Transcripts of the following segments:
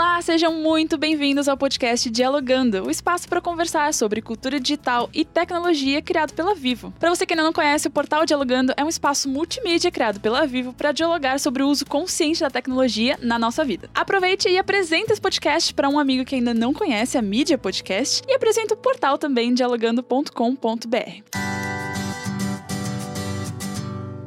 Olá, sejam muito bem-vindos ao podcast Dialogando, o espaço para conversar sobre cultura digital e tecnologia criado pela Vivo. Para você que ainda não conhece, o portal Dialogando é um espaço multimídia criado pela Vivo para dialogar sobre o uso consciente da tecnologia na nossa vida. Aproveite e apresente esse podcast para um amigo que ainda não conhece a mídia podcast e apresente o portal também dialogando.com.br.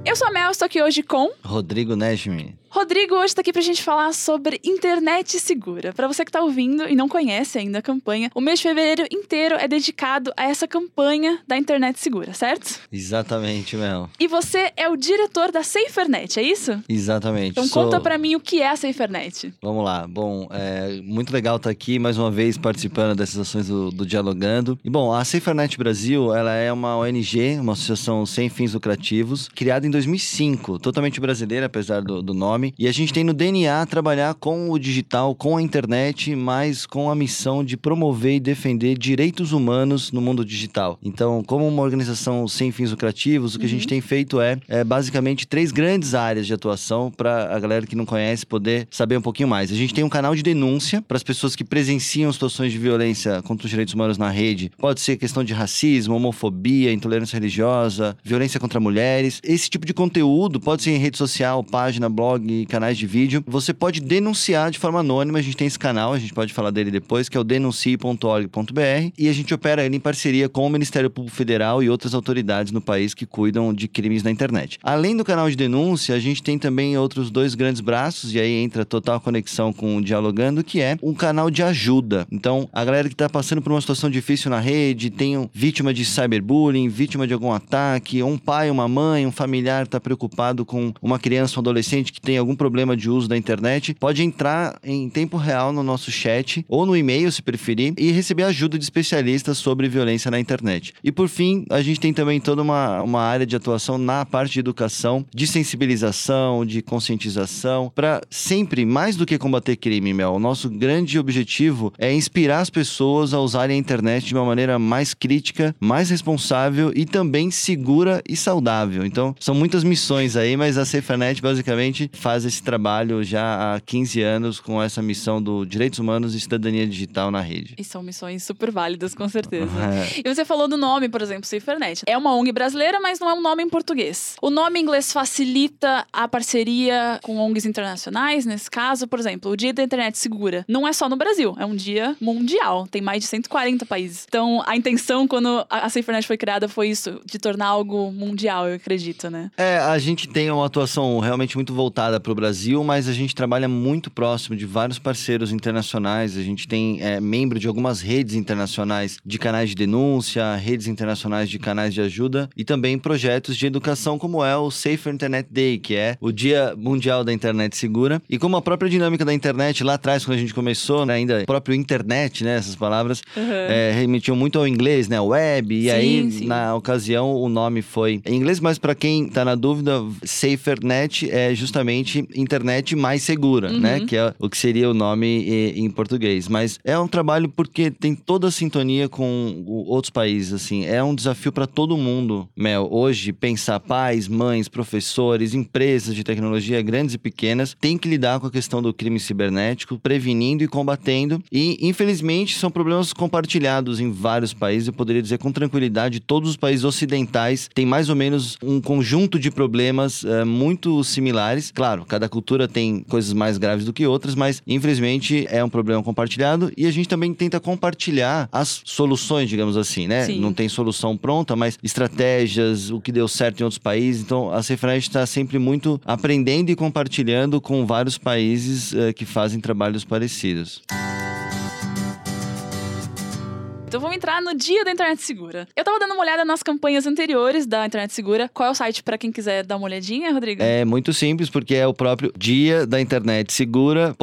Eu sou a Mel, estou aqui hoje com Rodrigo Nejmi. Rodrigo hoje está aqui para a gente falar sobre internet segura. Para você que está ouvindo e não conhece ainda a campanha, o mês de fevereiro inteiro é dedicado a essa campanha da internet segura, certo? Exatamente, Mel. E você é o diretor da SaferNet, é isso? Exatamente. Então Sou... conta para mim o que é a SaferNet. Vamos lá. Bom, é muito legal estar aqui mais uma vez participando dessas ações do, do Dialogando. E bom, a SaferNet Brasil, ela é uma ONG, uma associação sem fins lucrativos, criada em 2005, totalmente brasileira, apesar do, do nome nome. E a gente tem no DNA trabalhar com o digital, com a internet, mas com a missão de promover e defender direitos humanos no mundo digital. Então, como uma organização sem fins lucrativos, o que uhum. a gente uhum. tem feito é, é basicamente três grandes áreas de atuação para a galera que não conhece poder saber um pouquinho mais. A gente tem um canal de denúncia para as pessoas que presenciam situações de violência contra os direitos humanos na rede. Pode ser questão de racismo, homofobia, intolerância religiosa, violência contra mulheres. Esse tipo de conteúdo pode ser em rede social, página, blog, canais de vídeo. Você pode denunciar de forma anônima, a gente tem esse canal, a gente pode falar dele depois, que é o denuncie.org.br, e a gente opera ele em parceria com o Ministério Público Federal e outras autoridades no país que cuidam de crimes na internet. Além do canal de denúncia, a gente tem também outros dois grandes braços, e aí entra total conexão com o Dialogando, que é um canal de ajuda. Então, a galera que está passando por uma situação difícil na rede, tem um, vítima de cyberbullying, vítima de algum ataque, um pai, uma mãe, um familiar está preocupado com uma criança um adolescente que tem algum problema de uso da internet, pode entrar em tempo real no nosso chat ou no e-mail, se preferir, e receber ajuda de especialistas sobre violência na internet. E por fim, a gente tem também toda uma, uma área de atuação na parte de educação, de sensibilização, de conscientização, para sempre, mais do que combater crime, Mel, o nosso grande objetivo é inspirar as pessoas a usarem a internet de uma maneira mais crítica, mais responsável e também segura e saudável. Então, são muitas missões aí, mas a SafeNet basicamente faz esse trabalho já há 15 anos com essa missão do Direitos Humanos e Cidadania Digital na rede. E são missões super válidas, com certeza. É. E você falou do nome, por exemplo, Cifernet. É uma ONG brasileira, mas não é um nome em português. O nome em inglês facilita a parceria com ONGs internacionais, nesse caso, por exemplo, o Dia da Internet Segura não é só no Brasil, é um dia mundial, tem mais de 140 países. Então, a intenção quando a Cifernet foi criada foi isso, de tornar algo mundial, eu acredito, né? É, a gente tem uma atuação realmente muito voltada para o Brasil, mas a gente trabalha muito próximo de vários parceiros internacionais. A gente tem é, membro de algumas redes internacionais de canais de denúncia, redes internacionais de canais de ajuda e também projetos de educação, como é o Safer Internet Day, que é o Dia Mundial da Internet Segura. E como a própria dinâmica da internet lá atrás, quando a gente começou, né, ainda próprio internet, né, essas palavras, uhum. é, remetiam muito ao inglês, né, web. E sim, aí, sim. na ocasião, o nome foi em inglês, mas para quem está na dúvida, SaferNet é justamente internet mais segura, né? uhum. né? Que é o que seria o nome em português. Mas é um trabalho porque tem toda a sintonia com outros países, assim. É um desafio para todo mundo, Mel. Hoje, pensar pais, mães, professores, empresas de tecnologia grandes e pequenas têm que lidar com a questão do crime cibernético, prevenindo e combatendo. E, infelizmente, são problemas compartilhados em vários países. Eu poderia dizer com tranquilidade, todos os países ocidentais têm mais ou menos um conjunto de problemas é, muito similares. Claro, Claro, cada cultura tem coisas mais graves do que outras, mas infelizmente é um problema compartilhado e a gente também tenta compartilhar as soluções, digamos assim, né? Sim. Não tem solução pronta, mas estratégias, o que deu certo em outros países. Então a Cefred está sempre muito aprendendo e compartilhando com vários países uh, que fazem trabalhos parecidos. Então vamos entrar no dia da internet segura. Eu tava dando uma olhada nas campanhas anteriores da internet segura. Qual é o site para quem quiser dar uma olhadinha, Rodrigo? É muito simples, porque é o próprio dia da internet segura.org.br.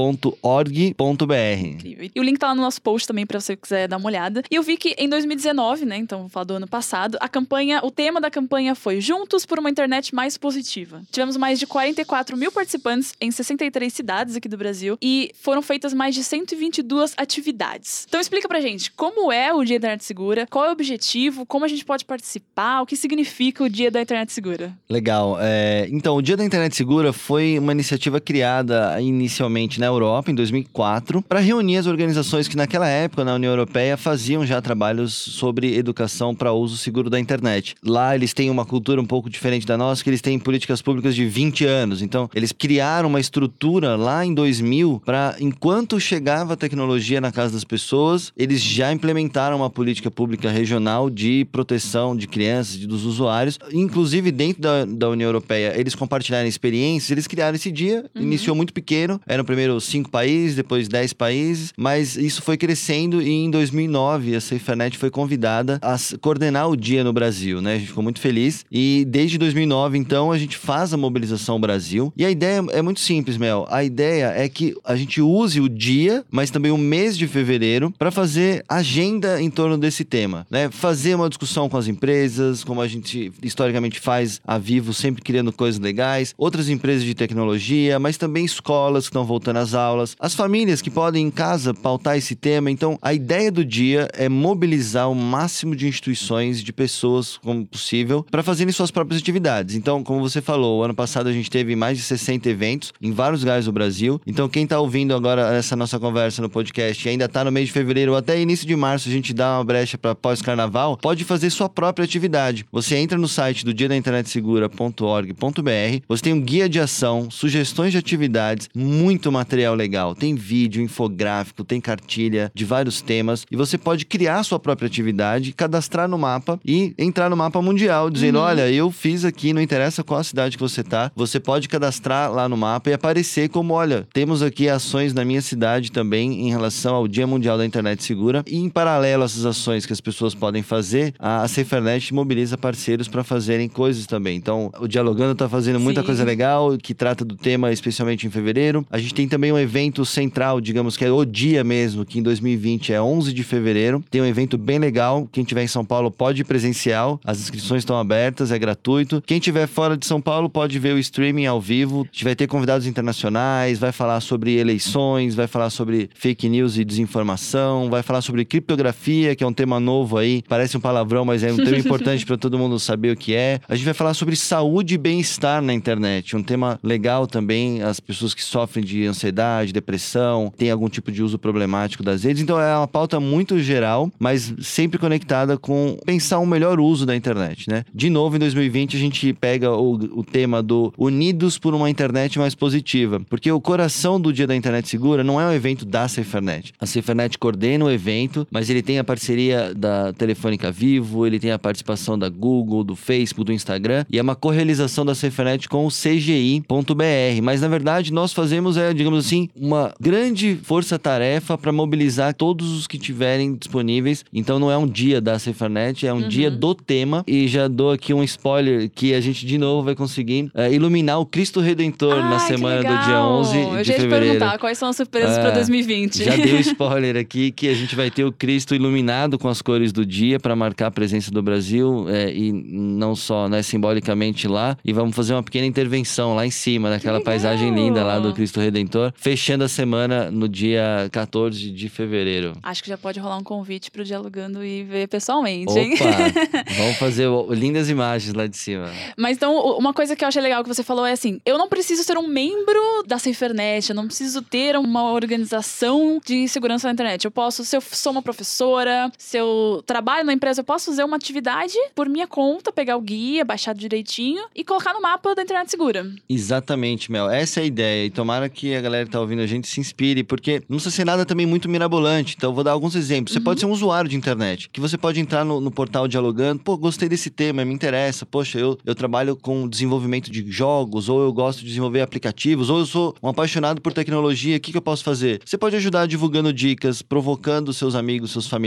Incrível. E o link tá lá no nosso post também para você quiser dar uma olhada. E eu vi que em 2019, né, então vou falar do ano passado, a campanha, o tema da campanha foi Juntos por uma internet mais positiva. Tivemos mais de 44 mil participantes em 63 cidades aqui do Brasil e foram feitas mais de 122 atividades. Então explica pra gente como é o o Dia da Internet Segura, qual é o objetivo, como a gente pode participar, o que significa o Dia da Internet Segura. Legal. É, então, o Dia da Internet Segura foi uma iniciativa criada inicialmente na Europa, em 2004, para reunir as organizações que naquela época na União Europeia faziam já trabalhos sobre educação para uso seguro da internet. Lá eles têm uma cultura um pouco diferente da nossa, que eles têm políticas públicas de 20 anos. Então, eles criaram uma estrutura lá em 2000 para, enquanto chegava a tecnologia na casa das pessoas, eles já implementaram uma política pública regional de proteção de crianças e dos usuários. Inclusive, dentro da, da União Europeia, eles compartilharam experiências, eles criaram esse dia, uhum. iniciou muito pequeno, eram primeiro cinco países, depois dez países, mas isso foi crescendo e em 2009 a SafeNet foi convidada a coordenar o dia no Brasil, né? A gente ficou muito feliz e desde 2009, então, a gente faz a mobilização Brasil e a ideia é muito simples, Mel. A ideia é que a gente use o dia, mas também o mês de fevereiro para fazer agenda em torno desse tema, né? Fazer uma discussão com as empresas, como a gente historicamente faz a Vivo, sempre criando coisas legais, outras empresas de tecnologia, mas também escolas que estão voltando às aulas, as famílias que podem em casa pautar esse tema. Então, a ideia do dia é mobilizar o máximo de instituições, de pessoas como possível, para fazerem suas próprias atividades. Então, como você falou, ano passado a gente teve mais de 60 eventos em vários lugares do Brasil. Então, quem está ouvindo agora essa nossa conversa no podcast e ainda está no mês de fevereiro até início de março, a gente dá uma brecha para pós-carnaval, pode fazer sua própria atividade. Você entra no site do dia da internet segura.org.br, você tem um guia de ação, sugestões de atividades, muito material legal. Tem vídeo, infográfico, tem cartilha de vários temas e você pode criar sua própria atividade, cadastrar no mapa e entrar no mapa mundial, dizendo: uhum. olha, eu fiz aqui, não interessa qual a cidade que você tá, você pode cadastrar lá no mapa e aparecer como: olha, temos aqui ações na minha cidade também em relação ao Dia Mundial da Internet Segura. E em paralelo a essas ações que as pessoas podem fazer, a SaferNet mobiliza parceiros para fazerem coisas também. Então, o Dialogando está fazendo muita Sim. coisa legal que trata do tema, especialmente em fevereiro. A gente tem também um evento central, digamos que é o dia mesmo, que em 2020 é 11 de fevereiro. Tem um evento bem legal. Quem tiver em São Paulo pode ir presencial. As inscrições estão abertas, é gratuito. Quem tiver fora de São Paulo pode ver o streaming ao vivo. A gente vai ter convidados internacionais, vai falar sobre eleições, vai falar sobre fake news e desinformação, vai falar sobre criptografia, que é um tema novo aí. Parece um palavrão, mas é um tema importante para todo mundo saber o que é. A gente vai falar sobre saúde e bem-estar na internet, um tema legal também. As pessoas que sofrem de ansiedade, depressão, têm algum tipo de uso problemático das redes. Então é uma pauta muito geral, mas sempre conectada com pensar um melhor uso da internet, né? De novo, em 2020, a gente pega o, o tema do Unidos por uma Internet mais positiva, porque o coração do Dia da Internet Segura não é um evento da SaferNet. A SaferNet coordena o evento, mas ele tem a parceria da Telefônica Vivo, ele tem a participação da Google, do Facebook, do Instagram, e é uma correalização da SaferNet com o CGI.br. Mas na verdade, nós fazemos, é, digamos assim, uma grande força-tarefa para mobilizar todos os que tiverem disponíveis. Então não é um dia da SaferNet, é um uhum. dia do tema. E já dou aqui um spoiler que a gente de novo vai conseguir é, iluminar o Cristo Redentor na semana do dia 11 Eu de fevereiro. Eu ia te perguntar quais são as surpresas é, para 2020. Já dei o um spoiler aqui que a gente vai ter o Cristo iluminado com as cores do dia para marcar a presença do Brasil é, e não só né, simbolicamente lá. E vamos fazer uma pequena intervenção lá em cima, naquela paisagem linda lá do Cristo Redentor, fechando a semana no dia 14 de fevereiro. Acho que já pode rolar um convite para o Dialogando e ver pessoalmente, Opa, hein? vamos fazer lindas imagens lá de cima. Mas então, uma coisa que eu achei legal que você falou é assim: eu não preciso ser um membro da SaferNet, eu não preciso ter uma organização de segurança na internet. Eu posso, se eu sou uma professora, se eu trabalho na empresa, eu posso fazer uma atividade por minha conta, pegar o guia, baixar direitinho e colocar no mapa da internet segura. Exatamente, Mel. Essa é a ideia. E tomara que a galera que tá ouvindo a gente se inspire, porque não precisa ser nada também muito mirabolante. Então, eu vou dar alguns exemplos. Você uhum. pode ser um usuário de internet, que você pode entrar no, no portal dialogando, pô, gostei desse tema, me interessa. Poxa, eu, eu trabalho com desenvolvimento de jogos, ou eu gosto de desenvolver aplicativos, ou eu sou um apaixonado por tecnologia, o que, que eu posso fazer? Você pode ajudar divulgando dicas, provocando seus amigos, seus familiares.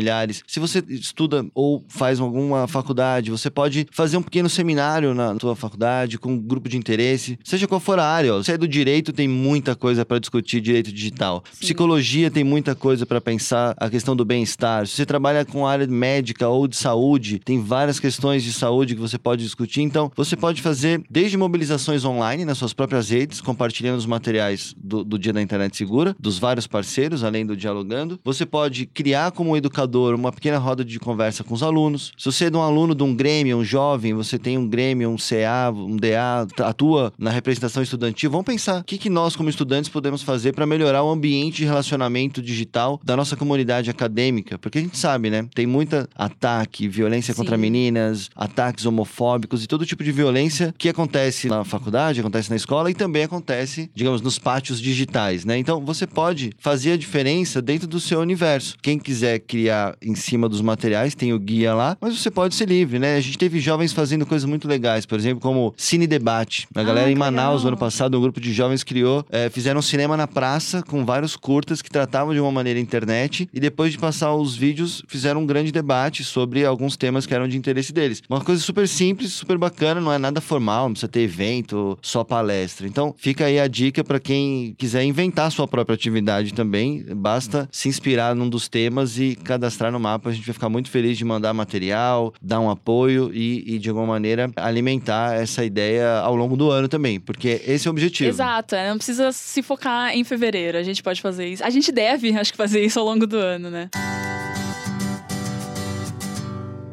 Se você estuda ou faz alguma faculdade, você pode fazer um pequeno seminário na sua faculdade com um grupo de interesse, seja qual for a área. Ó. Se é do direito, tem muita coisa para discutir direito digital. Sim. Psicologia tem muita coisa para pensar a questão do bem-estar. Se você trabalha com área médica ou de saúde, tem várias questões de saúde que você pode discutir. Então, você pode fazer desde mobilizações online nas suas próprias redes, compartilhando os materiais do, do Dia da Internet Segura, dos vários parceiros, além do Dialogando. Você pode criar como educador uma pequena roda de conversa com os alunos. Se você é um aluno de um grêmio, um jovem, você tem um grêmio, um CA, um DA, atua na representação estudantil, vamos pensar o que, que nós, como estudantes, podemos fazer para melhorar o ambiente de relacionamento digital da nossa comunidade acadêmica. Porque a gente sabe, né? Tem muita ataque, violência Sim. contra meninas, ataques homofóbicos e todo tipo de violência que acontece na faculdade, acontece na escola e também acontece, digamos, nos pátios digitais, né? Então você pode fazer a diferença dentro do seu universo. Quem quiser criar em cima dos materiais, tem o guia lá, mas você pode ser livre, né? A gente teve jovens fazendo coisas muito legais, por exemplo, como Cine Debate. A ah, galera em Manaus, no ano passado, um grupo de jovens criou, é, fizeram um cinema na praça com vários curtas que tratavam de uma maneira internet e depois de passar os vídeos, fizeram um grande debate sobre alguns temas que eram de interesse deles. Uma coisa super simples, super bacana, não é nada formal, não precisa ter evento, só palestra. Então, fica aí a dica para quem quiser inventar sua própria atividade também. Basta se inspirar num dos temas e cadastrar no mapa. A gente vai ficar muito feliz de mandar material, dar um apoio e, e de alguma maneira alimentar essa ideia ao longo do ano também, porque esse é o objetivo. Exato, é, não precisa se focar em fevereiro. A gente pode fazer isso. A gente deve, acho que, fazer isso ao longo do ano, né?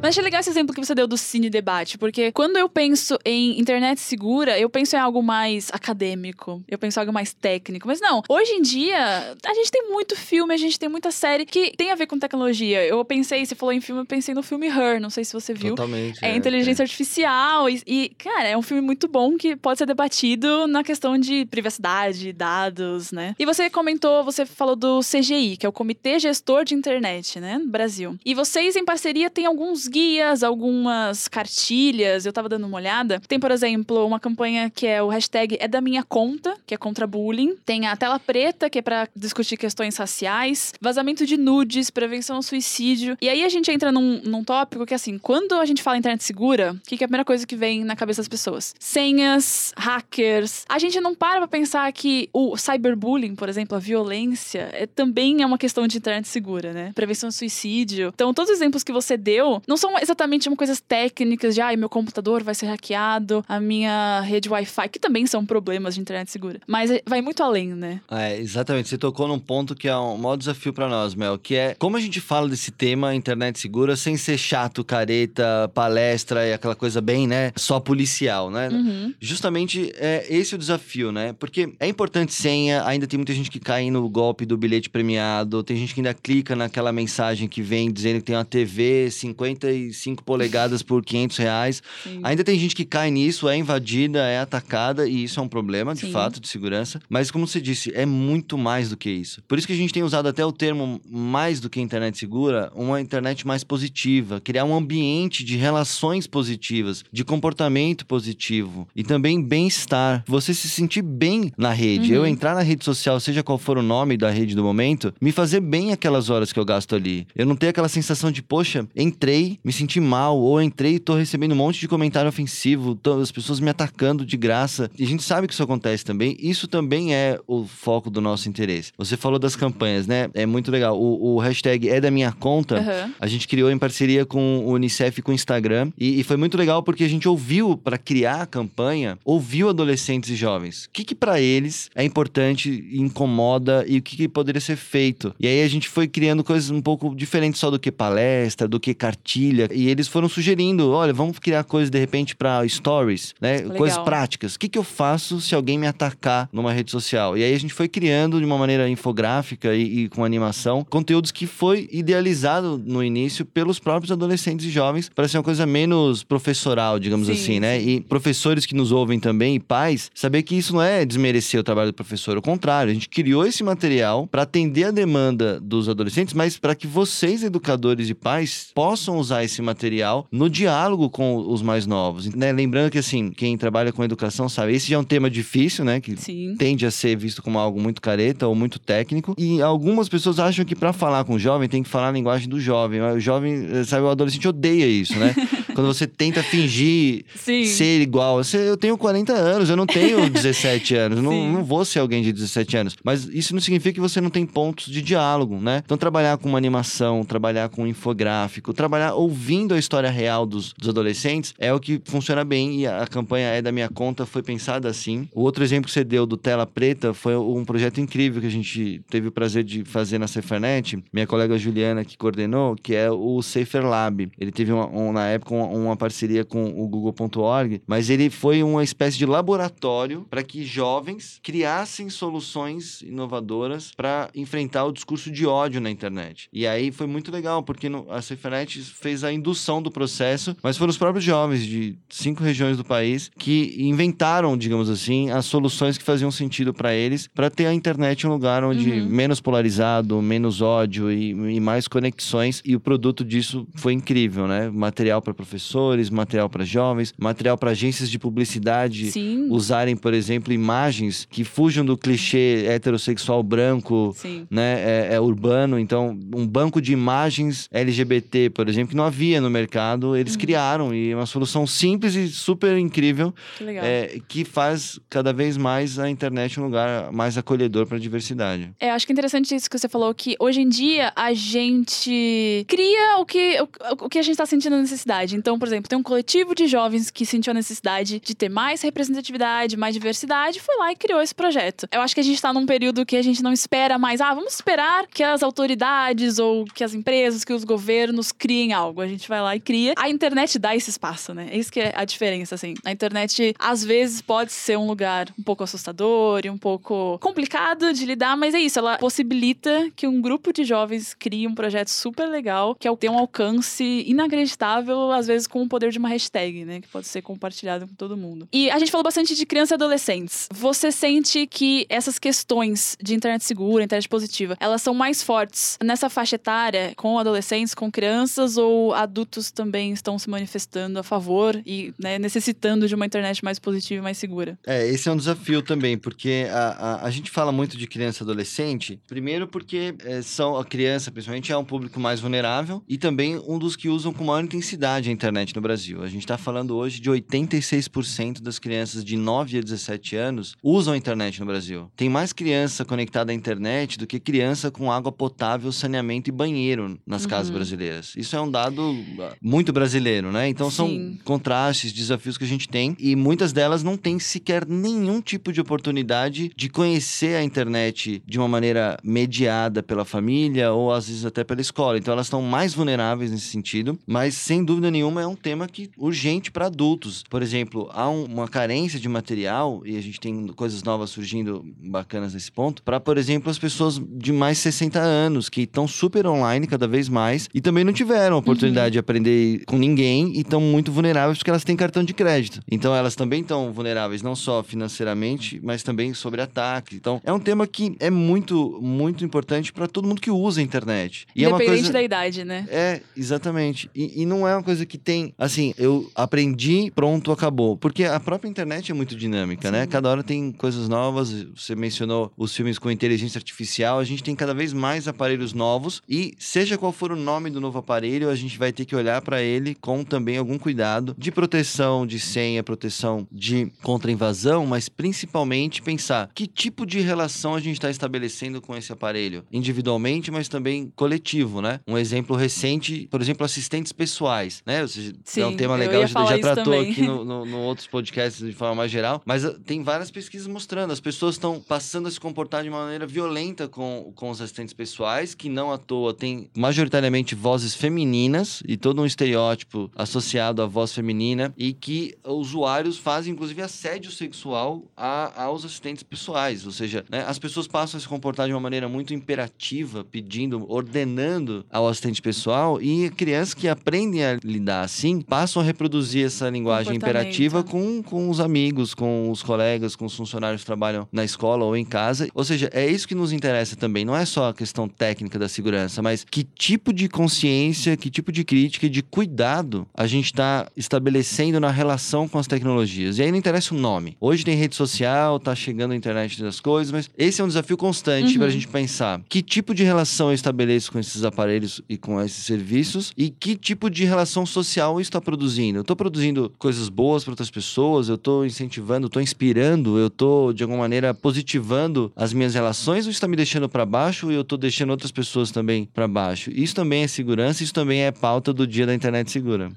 Mas achei legal esse exemplo que você deu do cine debate, porque quando eu penso em internet segura, eu penso em algo mais acadêmico, eu penso em algo mais técnico. Mas não, hoje em dia, a gente tem muito filme, a gente tem muita série que tem a ver com tecnologia. Eu pensei, você falou em filme, eu pensei no filme Her, não sei se você viu. Totalmente. É, é inteligência é. artificial e, e, cara, é um filme muito bom que pode ser debatido na questão de privacidade, dados, né? E você comentou, você falou do CGI, que é o Comitê Gestor de Internet, né, no Brasil. E vocês, em parceria, têm alguns guias, algumas cartilhas, eu tava dando uma olhada. Tem, por exemplo, uma campanha que é o hashtag é da minha conta, que é contra bullying. Tem a tela preta, que é para discutir questões raciais. Vazamento de nudes, prevenção ao suicídio. E aí a gente entra num, num tópico que, assim, quando a gente fala internet segura, o que, que é a primeira coisa que vem na cabeça das pessoas? Senhas, hackers. A gente não para pra pensar que o cyberbullying, por exemplo, a violência, é, também é uma questão de internet segura, né? Prevenção ao suicídio. Então, todos os exemplos que você deu não são exatamente uma coisas técnicas de, ai, ah, meu computador vai ser hackeado, a minha rede Wi-Fi, que também são problemas de internet segura. Mas é, vai muito além, né? É, exatamente. Você tocou num ponto que é um maior desafio para nós, Mel, que é como a gente fala desse tema internet segura sem ser chato, careta, palestra e aquela coisa bem, né, só policial, né? Uhum. Justamente é esse o desafio, né? Porque é importante senha, ainda tem muita gente que cai no golpe do bilhete premiado, tem gente que ainda clica naquela mensagem que vem dizendo que tem uma TV 50 55 polegadas por 500 reais. Sim. Ainda tem gente que cai nisso, é invadida, é atacada, e isso é um problema, de Sim. fato, de segurança. Mas, como você disse, é muito mais do que isso. Por isso que a gente tem usado até o termo mais do que internet segura, uma internet mais positiva, criar um ambiente de relações positivas, de comportamento positivo e também bem-estar. Você se sentir bem na rede. Uhum. Eu entrar na rede social, seja qual for o nome da rede do momento, me fazer bem aquelas horas que eu gasto ali. Eu não ter aquela sensação de, poxa, entrei, me senti mal, ou entrei e tô recebendo um monte de comentário ofensivo, as pessoas me atacando de graça. E a gente sabe que isso acontece também. Isso também é o foco do nosso interesse. Você falou das campanhas, né? É muito legal. O, o hashtag é da minha conta, uhum. a gente criou em parceria com o Unicef e com o Instagram. E, e foi muito legal porque a gente ouviu, para criar a campanha, ouviu adolescentes e jovens. O que, que para eles é importante, incomoda e o que, que poderia ser feito. E aí a gente foi criando coisas um pouco diferentes só do que palestra, do que cartilha. E eles foram sugerindo: olha, vamos criar coisas de repente para stories, né? Legal. Coisas práticas. O que, que eu faço se alguém me atacar numa rede social? E aí a gente foi criando de uma maneira infográfica e, e com animação conteúdos que foi idealizado no início pelos próprios adolescentes e jovens para ser uma coisa menos professoral, digamos sim, assim, né? E professores que nos ouvem também e pais, saber que isso não é desmerecer o trabalho do professor, ao contrário, a gente criou esse material para atender a demanda dos adolescentes, mas para que vocês, educadores e pais, possam usar esse material no diálogo com os mais novos. Né? Lembrando que, assim, quem trabalha com educação sabe, esse já é um tema difícil, né? Que Sim. tende a ser visto como algo muito careta ou muito técnico. E algumas pessoas acham que para falar com o jovem tem que falar a linguagem do jovem. O jovem, sabe, o adolescente odeia isso, né? Quando você tenta fingir Sim. ser igual. Eu tenho 40 anos, eu não tenho 17 anos. Não, não vou ser alguém de 17 anos. Mas isso não significa que você não tem pontos de diálogo, né? Então, trabalhar com uma animação, trabalhar com um infográfico, trabalhar ouvindo a história real dos, dos adolescentes é o que funciona bem e a, a campanha é da minha conta foi pensada assim. O outro exemplo que você deu do Tela Preta foi um projeto incrível que a gente teve o prazer de fazer na Cefernet. Minha colega Juliana que coordenou, que é o Safer Lab. Ele teve uma, um, na época uma, uma, parceria com o Google.org, mas ele foi uma espécie de laboratório para que jovens criassem soluções inovadoras para enfrentar o discurso de ódio na internet. E aí foi muito legal, porque no, a Cefernet fez a indução do processo, mas foram os próprios jovens de cinco regiões do país que inventaram, digamos assim, as soluções que faziam sentido para eles, para ter a internet um lugar onde uhum. menos polarizado, menos ódio e, e mais conexões. E o produto disso foi incrível, né? Material para professores, material para jovens, material para agências de publicidade Sim. usarem, por exemplo, imagens que fujam do clichê heterossexual branco, Sim. né? É, é, urbano. Então, um banco de imagens LGBT, por exemplo, que não havia no mercado, eles uhum. criaram e é uma solução simples e super incrível que, é, que faz cada vez mais a internet um lugar mais acolhedor para a diversidade. É, acho que é interessante isso que você falou que hoje em dia a gente cria o que, o, o que a gente está sentindo necessidade. Então, por exemplo, tem um coletivo de jovens que sentiu a necessidade de ter mais representatividade, mais diversidade, foi lá e criou esse projeto. Eu acho que a gente está num período que a gente não espera mais, ah, vamos esperar que as autoridades ou que as empresas, que os governos criem algo. A gente vai lá e cria. A internet dá esse espaço, né? É isso que é a diferença, assim. A internet, às vezes, pode ser um lugar um pouco assustador e um pouco complicado de lidar, mas é isso, ela possibilita que um grupo de jovens crie um projeto super legal, que é ter um alcance inacreditável, às vezes com o poder de uma hashtag, né? Que pode ser compartilhado com todo mundo. E a gente falou bastante de crianças e adolescentes. Você sente que essas questões de internet segura, internet positiva, elas são mais fortes nessa faixa etária, com adolescentes, com crianças, ou adultos também estão se manifestando a favor e né, necessitando de uma internet mais positiva e mais segura? É, esse é um desafio também, porque a, a, a gente fala muito de criança e adolescente, primeiro porque é, são a criança, principalmente, é um público mais vulnerável e também um dos que usam com maior intensidade internet no Brasil. A gente está falando hoje de 86% das crianças de 9 a 17 anos usam a internet no Brasil. Tem mais criança conectada à internet do que criança com água potável, saneamento e banheiro nas uhum. casas brasileiras. Isso é um dado ah, muito brasileiro, né? Então Sim. são contrastes, desafios que a gente tem e muitas delas não têm sequer nenhum tipo de oportunidade de conhecer a internet de uma maneira mediada pela família ou às vezes até pela escola. Então elas estão mais vulneráveis nesse sentido, mas sem dúvida nenhuma é um tema que urgente para adultos. Por exemplo, há um, uma carência de material e a gente tem coisas novas surgindo bacanas nesse ponto, para por exemplo as pessoas de mais 60 anos que estão super online cada vez mais e também não tiveram a oportunidade uhum. de aprender com ninguém e estão muito vulneráveis porque elas têm cartão de crédito. Então elas também estão vulneráveis não só financeiramente, mas também sobre ataque. Então é um tema que é muito muito importante para todo mundo que usa a internet. E Independente é uma coisa... da idade, né? É, exatamente. E, e não é uma coisa que tem, assim, eu aprendi, pronto, acabou. Porque a própria internet é muito dinâmica, né? Sim. né? Cada hora tem coisas novas. Você mencionou os filmes com inteligência artificial. A gente tem cada vez mais aparelhos novos e seja qual for o nome do novo aparelho, a gente vai ter que olhar para ele com também algum cuidado de proteção de senha, proteção de contra-invasão, mas principalmente pensar que tipo de relação a gente está estabelecendo com esse aparelho, individualmente, mas também coletivo, né? Um exemplo recente, por exemplo, assistentes pessoais, né? Sim, é um tema legal, a gente já tratou também. aqui no, no, no, outros podcasts de forma mais geral, mas ah, tem várias pesquisas mostrando, as pessoas estão passando a se comportar de uma maneira violenta com, com os assistentes pessoais, que não à toa tem majoritariamente vozes femininas e todo um estereótipo associado à voz feminina e que usuários fazem, inclusive, assédio sexual a, aos assistentes pessoais, ou seja, né, as pessoas passam a se comportar de uma maneira muito imperativa, pedindo, ordenando ao assistente pessoal e crianças que aprendem a lidar assim passam a reproduzir essa linguagem imperativa com, com os amigos, com os colegas, com os funcionários que trabalham na escola ou em casa. Ou seja, é isso que nos interessa também. Não é só a questão técnica da segurança, mas que tipo de consciência, que tipo de crítica e de cuidado a gente está estabelecendo na relação com as tecnologias. E aí não interessa o nome. Hoje tem rede social, tá chegando a internet das coisas, mas esse é um desafio constante uhum. para a gente pensar que tipo de relação eu estabeleço com esses aparelhos e com esses serviços e que tipo de relação social social isso está produzindo? Eu estou produzindo coisas boas para outras pessoas, eu estou incentivando, estou inspirando, eu estou de alguma maneira positivando as minhas relações ou está me deixando para baixo e eu estou deixando outras pessoas também para baixo? Isso também é segurança, isso também é pauta do dia da internet segura.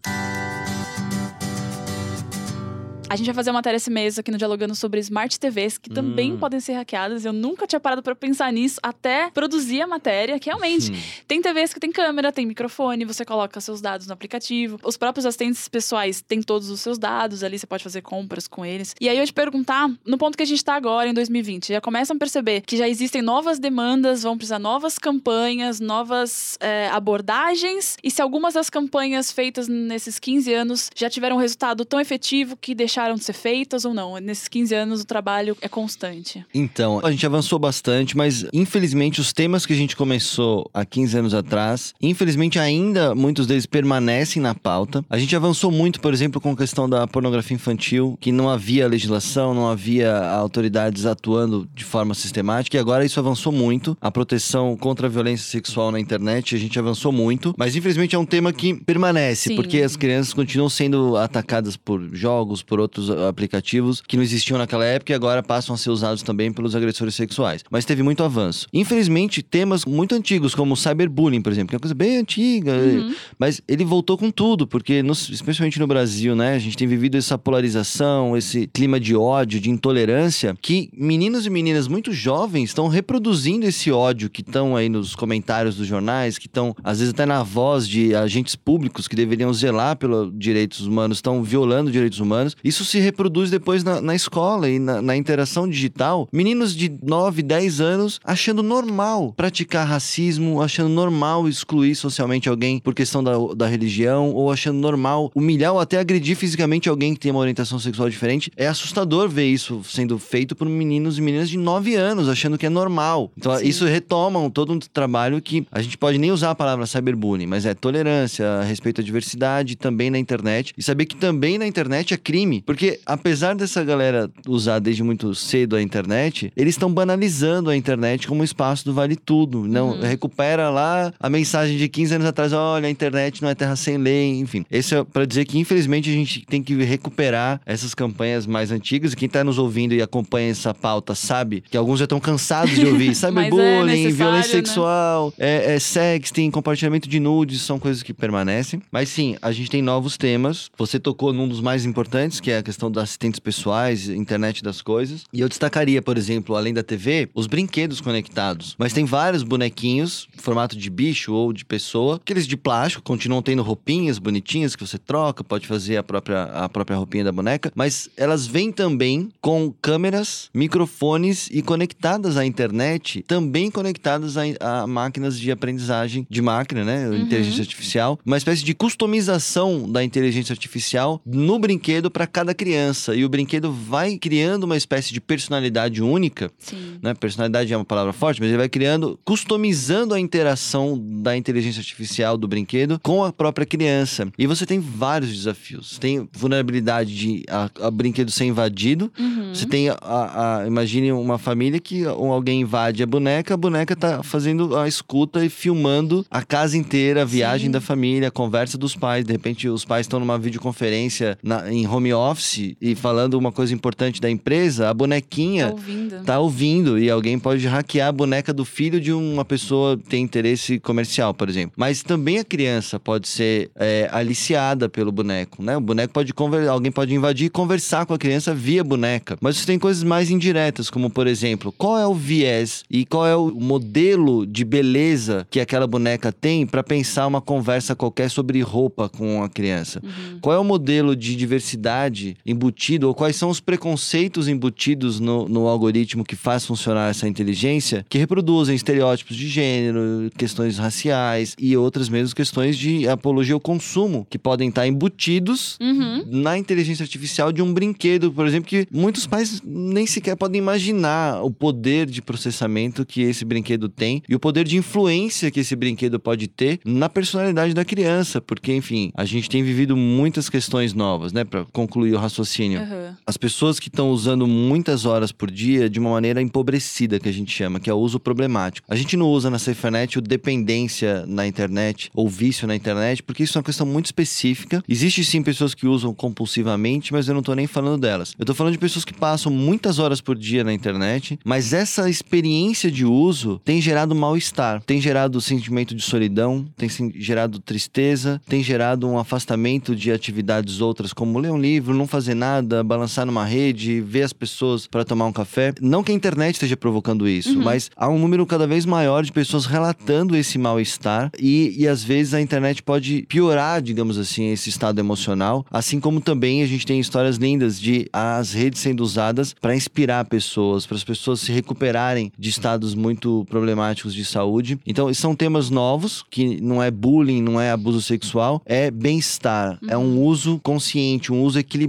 A gente vai fazer uma matéria esse mês aqui no Dialogando sobre Smart TVs, que também hum. podem ser hackeadas. Eu nunca tinha parado para pensar nisso até produzir a matéria, que realmente hum. tem TVs que tem câmera, tem microfone, você coloca seus dados no aplicativo. Os próprios assistentes pessoais têm todos os seus dados ali, você pode fazer compras com eles. E aí eu te perguntar, no ponto que a gente tá agora, em 2020, já começam a perceber que já existem novas demandas, vão precisar novas campanhas, novas é, abordagens, e se algumas das campanhas feitas nesses 15 anos já tiveram um resultado tão efetivo que deixaram deixaram de ser feitas ou não? Nesses 15 anos o trabalho é constante. Então, a gente avançou bastante, mas infelizmente os temas que a gente começou há 15 anos atrás, infelizmente ainda muitos deles permanecem na pauta. A gente avançou muito, por exemplo, com a questão da pornografia infantil, que não havia legislação, não havia autoridades atuando de forma sistemática, e agora isso avançou muito. A proteção contra a violência sexual na internet, a gente avançou muito, mas infelizmente é um tema que permanece, Sim. porque as crianças continuam sendo atacadas por jogos, por outros aplicativos que não existiam naquela época e agora passam a ser usados também pelos agressores sexuais. Mas teve muito avanço. Infelizmente, temas muito antigos, como o cyberbullying, por exemplo, que é uma coisa bem antiga, uhum. mas ele voltou com tudo, porque especialmente no Brasil, né, a gente tem vivido essa polarização, esse clima de ódio, de intolerância, que meninos e meninas muito jovens estão reproduzindo esse ódio que estão aí nos comentários dos jornais, que estão às vezes até na voz de agentes públicos que deveriam zelar pelos direitos humanos, estão violando direitos humanos. Isso isso se reproduz depois na, na escola e na, na, interação digital. Meninos de 9, 10 anos achando normal praticar racismo, achando normal excluir socialmente alguém por questão da, da religião, ou achando normal humilhar ou até agredir fisicamente alguém que tem uma orientação sexual diferente. É assustador ver isso sendo feito por meninos e meninas de 9 anos, achando que é normal. Então, Sim. isso retoma todo um trabalho que a gente pode nem usar a palavra cyberbullying, mas é tolerância, respeito à diversidade também na internet. E saber que também na internet é crime. Porque apesar dessa galera usar desde muito cedo a internet, eles estão banalizando a internet como um espaço do vale tudo. Não uhum. recupera lá a mensagem de 15 anos atrás, olha, a internet não é terra sem lei, enfim. Esse é para dizer que infelizmente a gente tem que recuperar essas campanhas mais antigas. E quem tá nos ouvindo e acompanha essa pauta sabe que alguns já estão cansados de ouvir cyberbullying, é violência né? sexual, é, é sexting, compartilhamento de nudes, são coisas que permanecem. Mas sim, a gente tem novos temas. Você tocou num dos mais importantes, que é a questão dos assistentes pessoais, internet das coisas. E eu destacaria, por exemplo, além da TV, os brinquedos conectados. Mas tem vários bonequinhos, formato de bicho ou de pessoa, aqueles de plástico, continuam tendo roupinhas bonitinhas que você troca, pode fazer a própria, a própria roupinha da boneca, mas elas vêm também com câmeras, microfones e conectadas à internet, também conectadas a, a máquinas de aprendizagem de máquina, né? Uhum. Inteligência artificial. Uma espécie de customização da inteligência artificial no brinquedo para cada criança e o brinquedo vai criando uma espécie de personalidade única, Sim. né? Personalidade é uma palavra forte, mas ele vai criando, customizando a interação da inteligência artificial do brinquedo com a própria criança. E você tem vários desafios. Tem vulnerabilidade de a, a brinquedo ser invadido. Uhum. Você tem a, a, imagine uma família que alguém invade a boneca, a boneca tá fazendo a escuta e filmando a casa inteira, a viagem Sim. da família, a conversa dos pais. De repente, os pais estão numa videoconferência na, em home office office e falando uma coisa importante da empresa, a bonequinha tá ouvindo. tá ouvindo e alguém pode hackear a boneca do filho de uma pessoa que tem interesse comercial, por exemplo. Mas também a criança pode ser é, aliciada pelo boneco, né? O boneco pode conversar, alguém pode invadir e conversar com a criança via boneca. Mas você tem coisas mais indiretas, como por exemplo, qual é o viés e qual é o modelo de beleza que aquela boneca tem para pensar uma conversa qualquer sobre roupa com a criança? Uhum. Qual é o modelo de diversidade embutido, ou quais são os preconceitos embutidos no, no algoritmo que faz funcionar essa inteligência, que reproduzem estereótipos de gênero, questões raciais e outras mesmo questões de apologia ao consumo, que podem estar embutidos uhum. na inteligência artificial de um brinquedo, por exemplo, que muitos pais nem sequer podem imaginar o poder de processamento que esse brinquedo tem e o poder de influência que esse brinquedo pode ter na personalidade da criança, porque, enfim, a gente tem vivido muitas questões novas, né? Para concluir o raciocínio. Uhum. As pessoas que estão usando muitas horas por dia de uma maneira empobrecida, que a gente chama, que é o uso problemático. A gente não usa na SafeNet o dependência na internet ou vício na internet, porque isso é uma questão muito específica. Existe sim pessoas que usam compulsivamente, mas eu não estou nem falando delas. Eu estou falando de pessoas que passam muitas horas por dia na internet, mas essa experiência de uso tem gerado mal-estar, tem gerado sentimento de solidão, tem gerado tristeza, tem gerado um afastamento de atividades outras, como ler um livro, não fazer nada, balançar numa rede, ver as pessoas para tomar um café. Não que a internet esteja provocando isso, uhum. mas há um número cada vez maior de pessoas relatando esse mal-estar e, e às vezes a internet pode piorar, digamos assim, esse estado emocional, assim como também a gente tem histórias lindas de as redes sendo usadas para inspirar pessoas, para as pessoas se recuperarem de estados muito problemáticos de saúde. Então, são temas novos, que não é bullying, não é abuso sexual, é bem-estar, uhum. é um uhum. uso consciente, um uso equilibrado,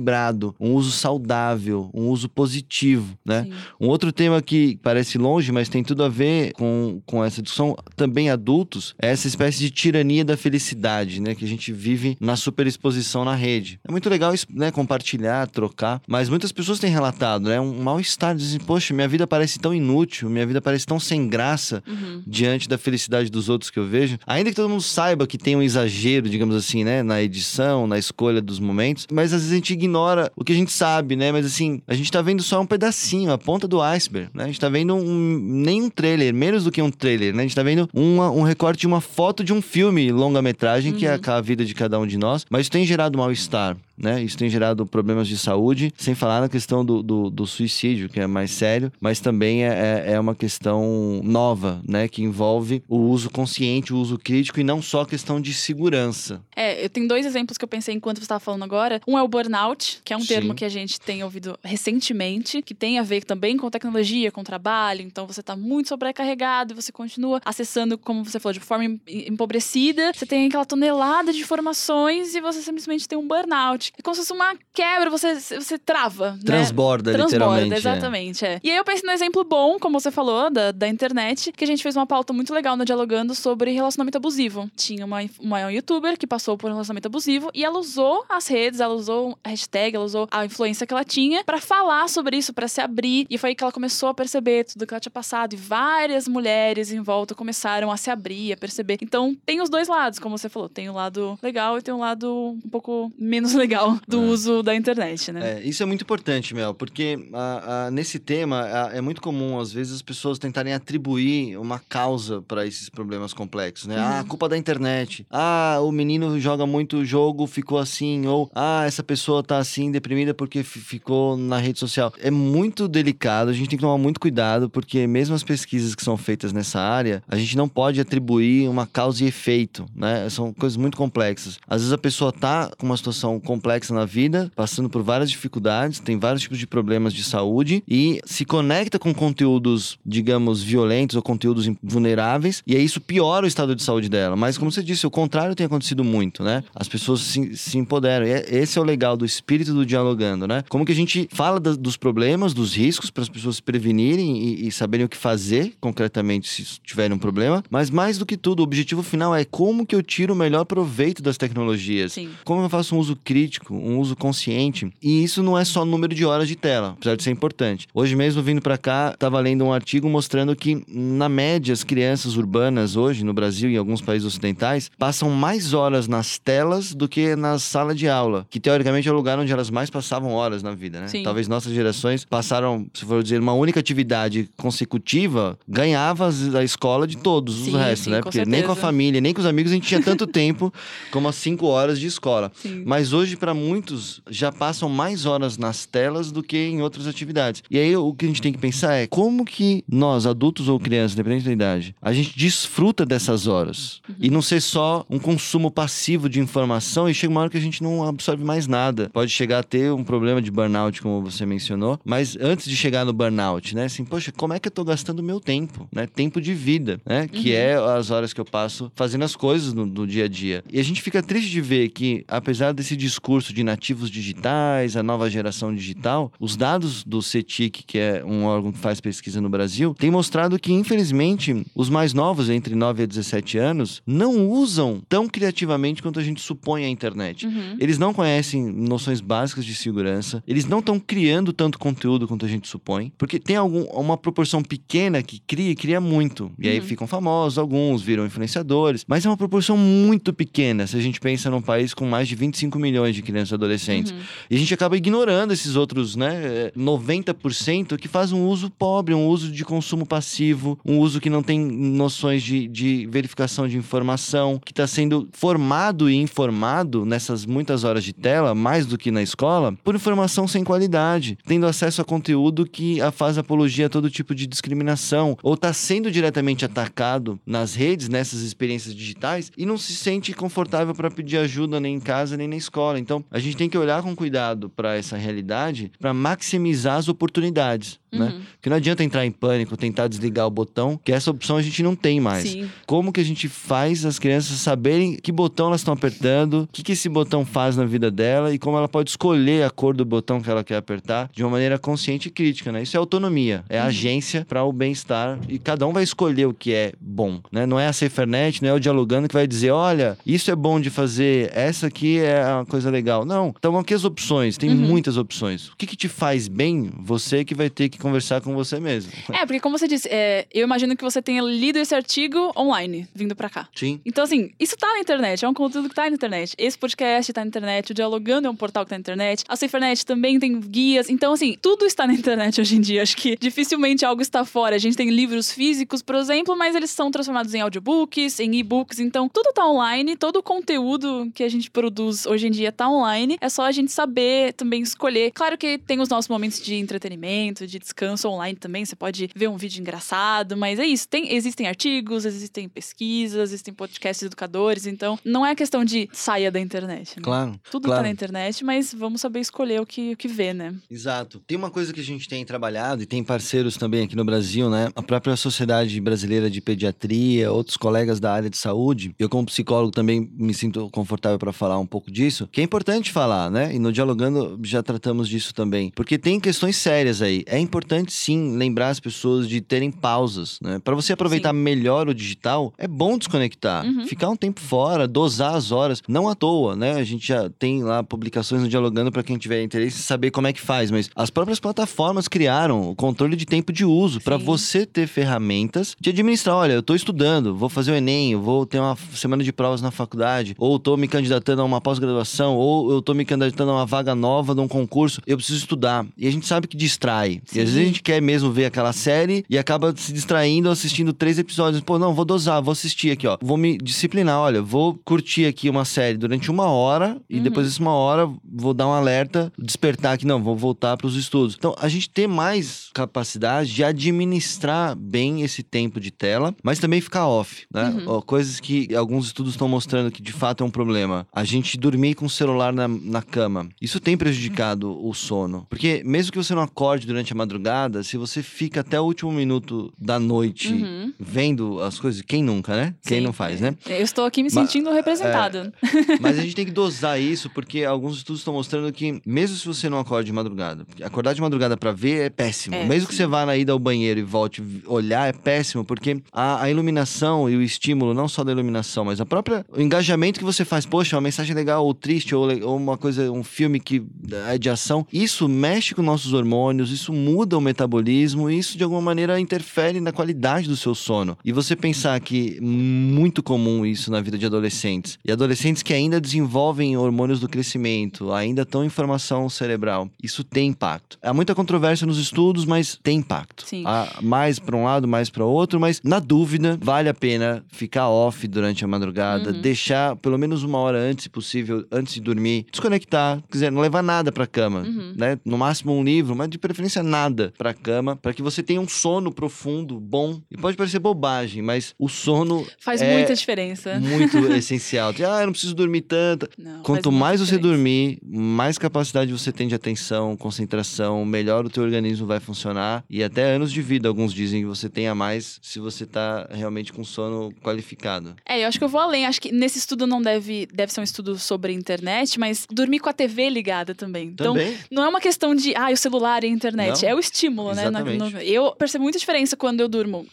um uso saudável, um uso positivo, né? Sim. Um outro tema que parece longe, mas tem tudo a ver com, com essa discussão, também adultos, é essa espécie de tirania da felicidade, né? Que a gente vive na superexposição na rede. É muito legal né, compartilhar, trocar, mas muitas pessoas têm relatado, né? Um mal-estar, dizem, poxa, minha vida parece tão inútil, minha vida parece tão sem graça uhum. diante da felicidade dos outros que eu vejo. Ainda que todo mundo saiba que tem um exagero, digamos assim, né? Na edição, na escolha dos momentos, mas às vezes a gente ignora o que a gente sabe, né? Mas assim, a gente tá vendo só um pedacinho, a ponta do iceberg, né? A gente tá vendo um, nem um trailer, menos do que um trailer, né? A gente tá vendo uma, um recorte de uma foto de um filme longa-metragem, uhum. que é a vida de cada um de nós, mas isso tem gerado mal-estar né? Isso tem gerado problemas de saúde, sem falar na questão do, do, do suicídio, que é mais sério, mas também é, é, é uma questão nova, né? Que envolve o uso consciente, o uso crítico e não só a questão de segurança. É, eu tenho dois exemplos que eu pensei enquanto você estava falando agora. Um é o burnout, que é um Sim. termo que a gente tem ouvido recentemente, que tem a ver também com tecnologia, com trabalho. Então você está muito sobrecarregado e você continua acessando, como você falou, de forma empobrecida. Você tem aquela tonelada de informações e você simplesmente tem um burnout é como se fosse uma quebra, você, você trava. Né? Transborda, né? literalmente. exatamente. É. E aí eu pensei no exemplo bom, como você falou, da, da internet, que a gente fez uma pauta muito legal no Dialogando sobre relacionamento abusivo. Tinha uma, uma youtuber que passou por um relacionamento abusivo e ela usou as redes, ela usou a hashtag, ela usou a influência que ela tinha para falar sobre isso, para se abrir. E foi aí que ela começou a perceber tudo que ela tinha passado. E várias mulheres em volta começaram a se abrir, a perceber. Então tem os dois lados, como você falou. Tem o um lado legal e tem um lado um pouco menos legal legal do é. uso da internet, né? É, isso é muito importante, Mel, porque a, a, nesse tema a, é muito comum, às vezes, as pessoas tentarem atribuir uma causa para esses problemas complexos, né? Uhum. Ah, culpa da internet. Ah, o menino joga muito jogo, ficou assim. Ou, ah, essa pessoa tá assim, deprimida porque ficou na rede social. É muito delicado, a gente tem que tomar muito cuidado, porque mesmo as pesquisas que são feitas nessa área, a gente não pode atribuir uma causa e efeito, né? São coisas muito complexas. Às vezes a pessoa tá com uma situação complexa complexa na vida, passando por várias dificuldades, tem vários tipos de problemas de saúde e se conecta com conteúdos, digamos, violentos ou conteúdos vulneráveis, e aí isso piora o estado de saúde dela. Mas, como você disse, o contrário tem acontecido muito, né? As pessoas se, se empoderam. E é, esse é o legal do espírito do dialogando, né? Como que a gente fala da, dos problemas, dos riscos, para as pessoas se prevenirem e, e saberem o que fazer concretamente se tiverem um problema, mas mais do que tudo, o objetivo final é como que eu tiro o melhor proveito das tecnologias. Sim. Como eu faço um uso crítico crítico, um uso consciente. E isso não é só número de horas de tela, apesar de ser importante. Hoje mesmo, vindo para cá, estava lendo um artigo mostrando que, na média, as crianças urbanas hoje, no Brasil e em alguns países ocidentais, passam mais horas nas telas do que na sala de aula, que teoricamente é o lugar onde elas mais passavam horas na vida, né? Sim. Talvez nossas gerações passaram, se for dizer, uma única atividade consecutiva, ganhava a escola de todos sim, os restos, sim, né? Porque certeza. nem com a família, nem com os amigos a gente tinha tanto tempo como as cinco horas de escola. Mas hoje, para muitos, já passam mais horas nas telas do que em outras atividades. E aí o que a gente tem que pensar é como que nós, adultos ou crianças, independente da idade, a gente desfruta dessas horas. Uhum. E não ser só um consumo passivo de informação e chega uma hora que a gente não absorve mais nada. Pode chegar a ter um problema de burnout, como você mencionou, mas antes de chegar no burnout, né? Assim, poxa, como é que eu tô gastando meu tempo, né? Tempo de vida, né? Que uhum. é as horas que eu passo fazendo as coisas no, no dia a dia. E a gente fica triste de ver que, apesar desse discurso discurso de nativos digitais, a nova geração digital, os dados do CETIC, que é um órgão que faz pesquisa no Brasil, têm mostrado que, infelizmente, os mais novos, entre 9 a 17 anos, não usam tão criativamente quanto a gente supõe a internet. Uhum. Eles não conhecem noções básicas de segurança, eles não estão criando tanto conteúdo quanto a gente supõe, porque tem algum, uma proporção pequena que cria e cria muito. E aí uhum. ficam famosos, alguns viram influenciadores, mas é uma proporção muito pequena se a gente pensa num país com mais de 25 milhões de crianças e adolescentes. Uhum. E a gente acaba ignorando esses outros, né, 90% que faz um uso pobre, um uso de consumo passivo, um uso que não tem noções de, de verificação de informação, que está sendo formado e informado nessas muitas horas de tela, mais do que na escola, por informação sem qualidade, tendo acesso a conteúdo que faz apologia a todo tipo de discriminação, ou está sendo diretamente atacado nas redes, nessas experiências digitais, e não se sente confortável para pedir ajuda nem em casa nem na escola. Então, a gente tem que olhar com cuidado para essa realidade para maximizar as oportunidades. Né? Uhum. Né? Porque não adianta entrar em pânico, tentar desligar o botão, que essa opção a gente não tem mais. Sim. Como que a gente faz as crianças saberem que botão elas estão apertando, o que, que esse botão faz na vida dela e como ela pode escolher a cor do botão que ela quer apertar de uma maneira consciente e crítica, né? Isso é autonomia, é uhum. agência para o bem-estar e cada um vai escolher o que é bom, né? Não é a SaferNet, não é o dialogando que vai dizer, olha, isso é bom de fazer, essa aqui é uma coisa legal. Não. Então, aqui as opções, tem uhum. muitas opções. O que, que te faz bem, você que vai ter que conversar com você mesmo. É, porque como você disse, é, eu imagino que você tenha lido esse artigo online, vindo para cá. Sim. Então, assim, isso tá na internet, é um conteúdo que tá na internet. Esse podcast tá na internet, o Dialogando é um portal que tá na internet, a Cifernet também tem guias. Então, assim, tudo está na internet hoje em dia. Acho que dificilmente algo está fora. A gente tem livros físicos, por exemplo, mas eles são transformados em audiobooks, em e-books. Então, tudo tá online, todo o conteúdo que a gente produz hoje em dia tá online. É só a gente saber também escolher. Claro que tem os nossos momentos de entretenimento, de descanso online também, você pode ver um vídeo engraçado, mas é isso. Tem, existem artigos, existem pesquisas, existem podcasts educadores, então não é questão de saia da internet. Né? Claro. Tudo claro. tá na internet, mas vamos saber escolher o que, o que vê, né? Exato. Tem uma coisa que a gente tem trabalhado e tem parceiros também aqui no Brasil, né? A própria Sociedade Brasileira de Pediatria, outros colegas da área de saúde. Eu, como psicólogo, também me sinto confortável para falar um pouco disso, que é importante falar, né? E no Dialogando já tratamos disso também. Porque tem questões sérias aí. É importante sim lembrar as pessoas de terem pausas, né? Para você aproveitar sim. melhor o digital, é bom desconectar, uhum. ficar um tempo fora, dosar as horas, não à toa, né? A gente já tem lá publicações no Dialogando para quem tiver interesse saber como é que faz, mas as próprias plataformas criaram o controle de tempo de uso para você ter ferramentas de administrar, olha, eu tô estudando, vou fazer o ENEM, vou ter uma semana de provas na faculdade, ou tô me candidatando a uma pós-graduação, ou eu tô me candidatando a uma vaga nova de um concurso, eu preciso estudar. E a gente sabe que distrai. Sim. E às vezes a gente quer mesmo ver aquela série e acaba se distraindo assistindo três episódios. Pô, não, vou dosar, vou assistir aqui, ó. Vou me disciplinar, olha, vou curtir aqui uma série durante uma hora e uhum. depois dessa uma hora vou dar um alerta, despertar que não, vou voltar para os estudos. Então, a gente ter mais capacidade de administrar bem esse tempo de tela, mas também ficar off, né? Uhum. Ó, coisas que alguns estudos estão mostrando que de fato é um problema. A gente dormir com o celular na, na cama. Isso tem prejudicado o sono. Porque mesmo que você não acorde durante a madrugada, se você fica até o último minuto da noite uhum. vendo as coisas, quem nunca, né? Sim. Quem não faz, né? Eu estou aqui me sentindo mas, representada. É, mas a gente tem que dosar isso, porque alguns estudos estão mostrando que, mesmo se você não acorde de madrugada, acordar de madrugada para ver é péssimo. É, mesmo sim. que você vá na ida ao banheiro e volte olhar, é péssimo, porque a, a, iluminação e o estímulo, não só da iluminação, mas a própria o engajamento que você faz, poxa, uma mensagem legal ou triste, ou, ou uma coisa, um filme que é de ação, isso mexe com nossos hormônios, isso muda o metabolismo, e isso de alguma maneira interfere na qualidade do seu sono. E você pensar que muito comum isso na vida de adolescentes, e adolescentes que ainda desenvolvem hormônios do crescimento, ainda estão em formação cerebral, isso tem impacto. Há muita controvérsia nos estudos, mas tem impacto. Sim. Há mais para um lado, mais para outro, mas na dúvida, vale a pena ficar off durante a madrugada, uhum. deixar pelo menos uma hora antes, se possível, antes de dormir, desconectar, quiser não levar nada para cama, uhum. né? No máximo um livro, mas de preferência nada para cama, para que você tenha um sono profundo, bom. E pode parecer bobagem, mas o sono faz é muita diferença. Muito essencial. De, ah, eu não preciso dormir tanto. Não, Quanto mais você dormir, mais capacidade você tem de atenção, concentração, melhor o teu organismo vai funcionar e até anos de vida, alguns dizem que você tenha mais se você tá realmente com sono qualificado. É, eu acho que eu vou além. Acho que nesse estudo não deve, deve ser um estudo sobre internet internet, mas dormir com a TV ligada também. Então, Também. não é uma questão de, ah, o celular e a internet. Não. É o estímulo, né? Na- Exatamente. no- eu percebo muita diferença quando eu durmo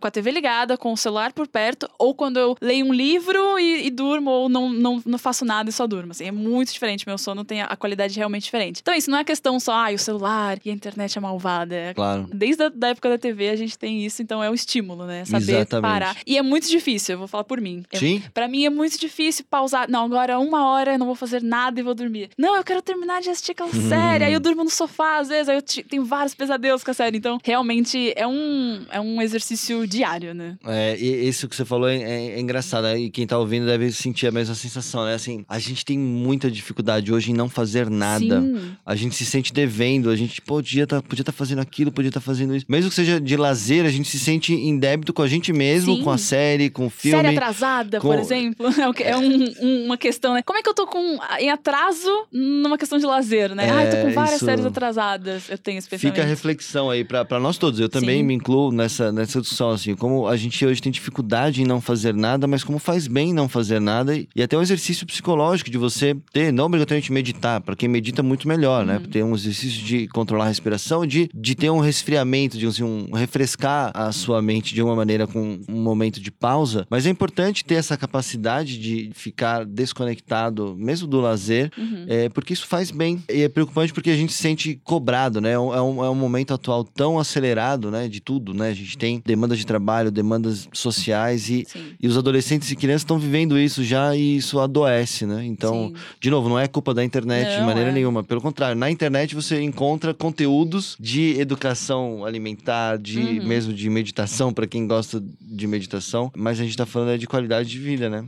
com a TV ligada, com o celular por perto, ou quando eu leio um livro e, e durmo, ou não, não, não faço nada e só durmo. Assim, é muito diferente. Meu sono tem a, a qualidade realmente diferente. Então, isso não é questão só, ah, o celular e a internet é malvada. É Claro. Desde a da época da TV a gente tem isso, então é um estímulo, né? Saber Exatamente. parar. E é muito difícil, eu vou falar por mim. É- Sim. Pra mim é muito difícil pausar. Não, agora uma hora eu não vou fazer nada e vou dormir. Não, eu quero terminar de assistir aquela Uhum. série. Aí eu durmo no sofá, às vezes. Aí eu tenho vários pesadelos com a série. Então, realmente é um, é um exercício diário, né? É, e isso que você falou é, é- é engraçado, né? E quem tá ouvindo deve sentir a mesma sensação, né? Assim, a gente tem muita dificuldade hoje em não fazer nada. Sim. A gente se sente devendo, a gente podia tá, podia tá fazendo aquilo, podia estar fazendo isso. Mesmo que seja de lazer, a gente se sente em débito com a gente mesmo, Sim. com a série, com o filme. Série atrasada, com- por exemplo. É que- É um- um- uma questão, né? Como é que eu tô com, em atraso numa questão de lazer, né? É, ah, eu tô com várias isso- séries atrasadas. Eu tenho esse pensamento. Fica a reflexão aí pra pra nós todos. Eu também Sim. me incluo nessa, nessa discussão, assim, como a gente hoje tem dificuldade em não fazer nada, mas como faz bem não fazer nada e, até um exercício psicológico de você ter, não obrigatoriamente meditar, pra quem medita muito melhor, né? Ter um exercício de controlar a respiração, de, de ter um resfriamento, de assim, um refrescar a sua mente de uma maneira com um momento de pausa, mas é importante ter essa capacidade de ficar desconectado, mesmo do lazer, Uhum. é, porque isso faz bem. E é preocupante porque a gente se sente cobrado, né? É um, é um- é um momento atual tão acelerado, né? De tudo, né? A gente tem demandas de trabalho, demandas sociais e, e os adolescentes e crianças estão vivendo isso já e isso adoece, né? Então, Sim. de novo, não é culpa da internet de Não, maneira é. nenhuma. Pelo contrário, na internet você encontra conteúdos de educação alimentar, de Uhum. mesmo de meditação, para quem gosta de meditação. Mas a gente tá falando é de qualidade de vida, né?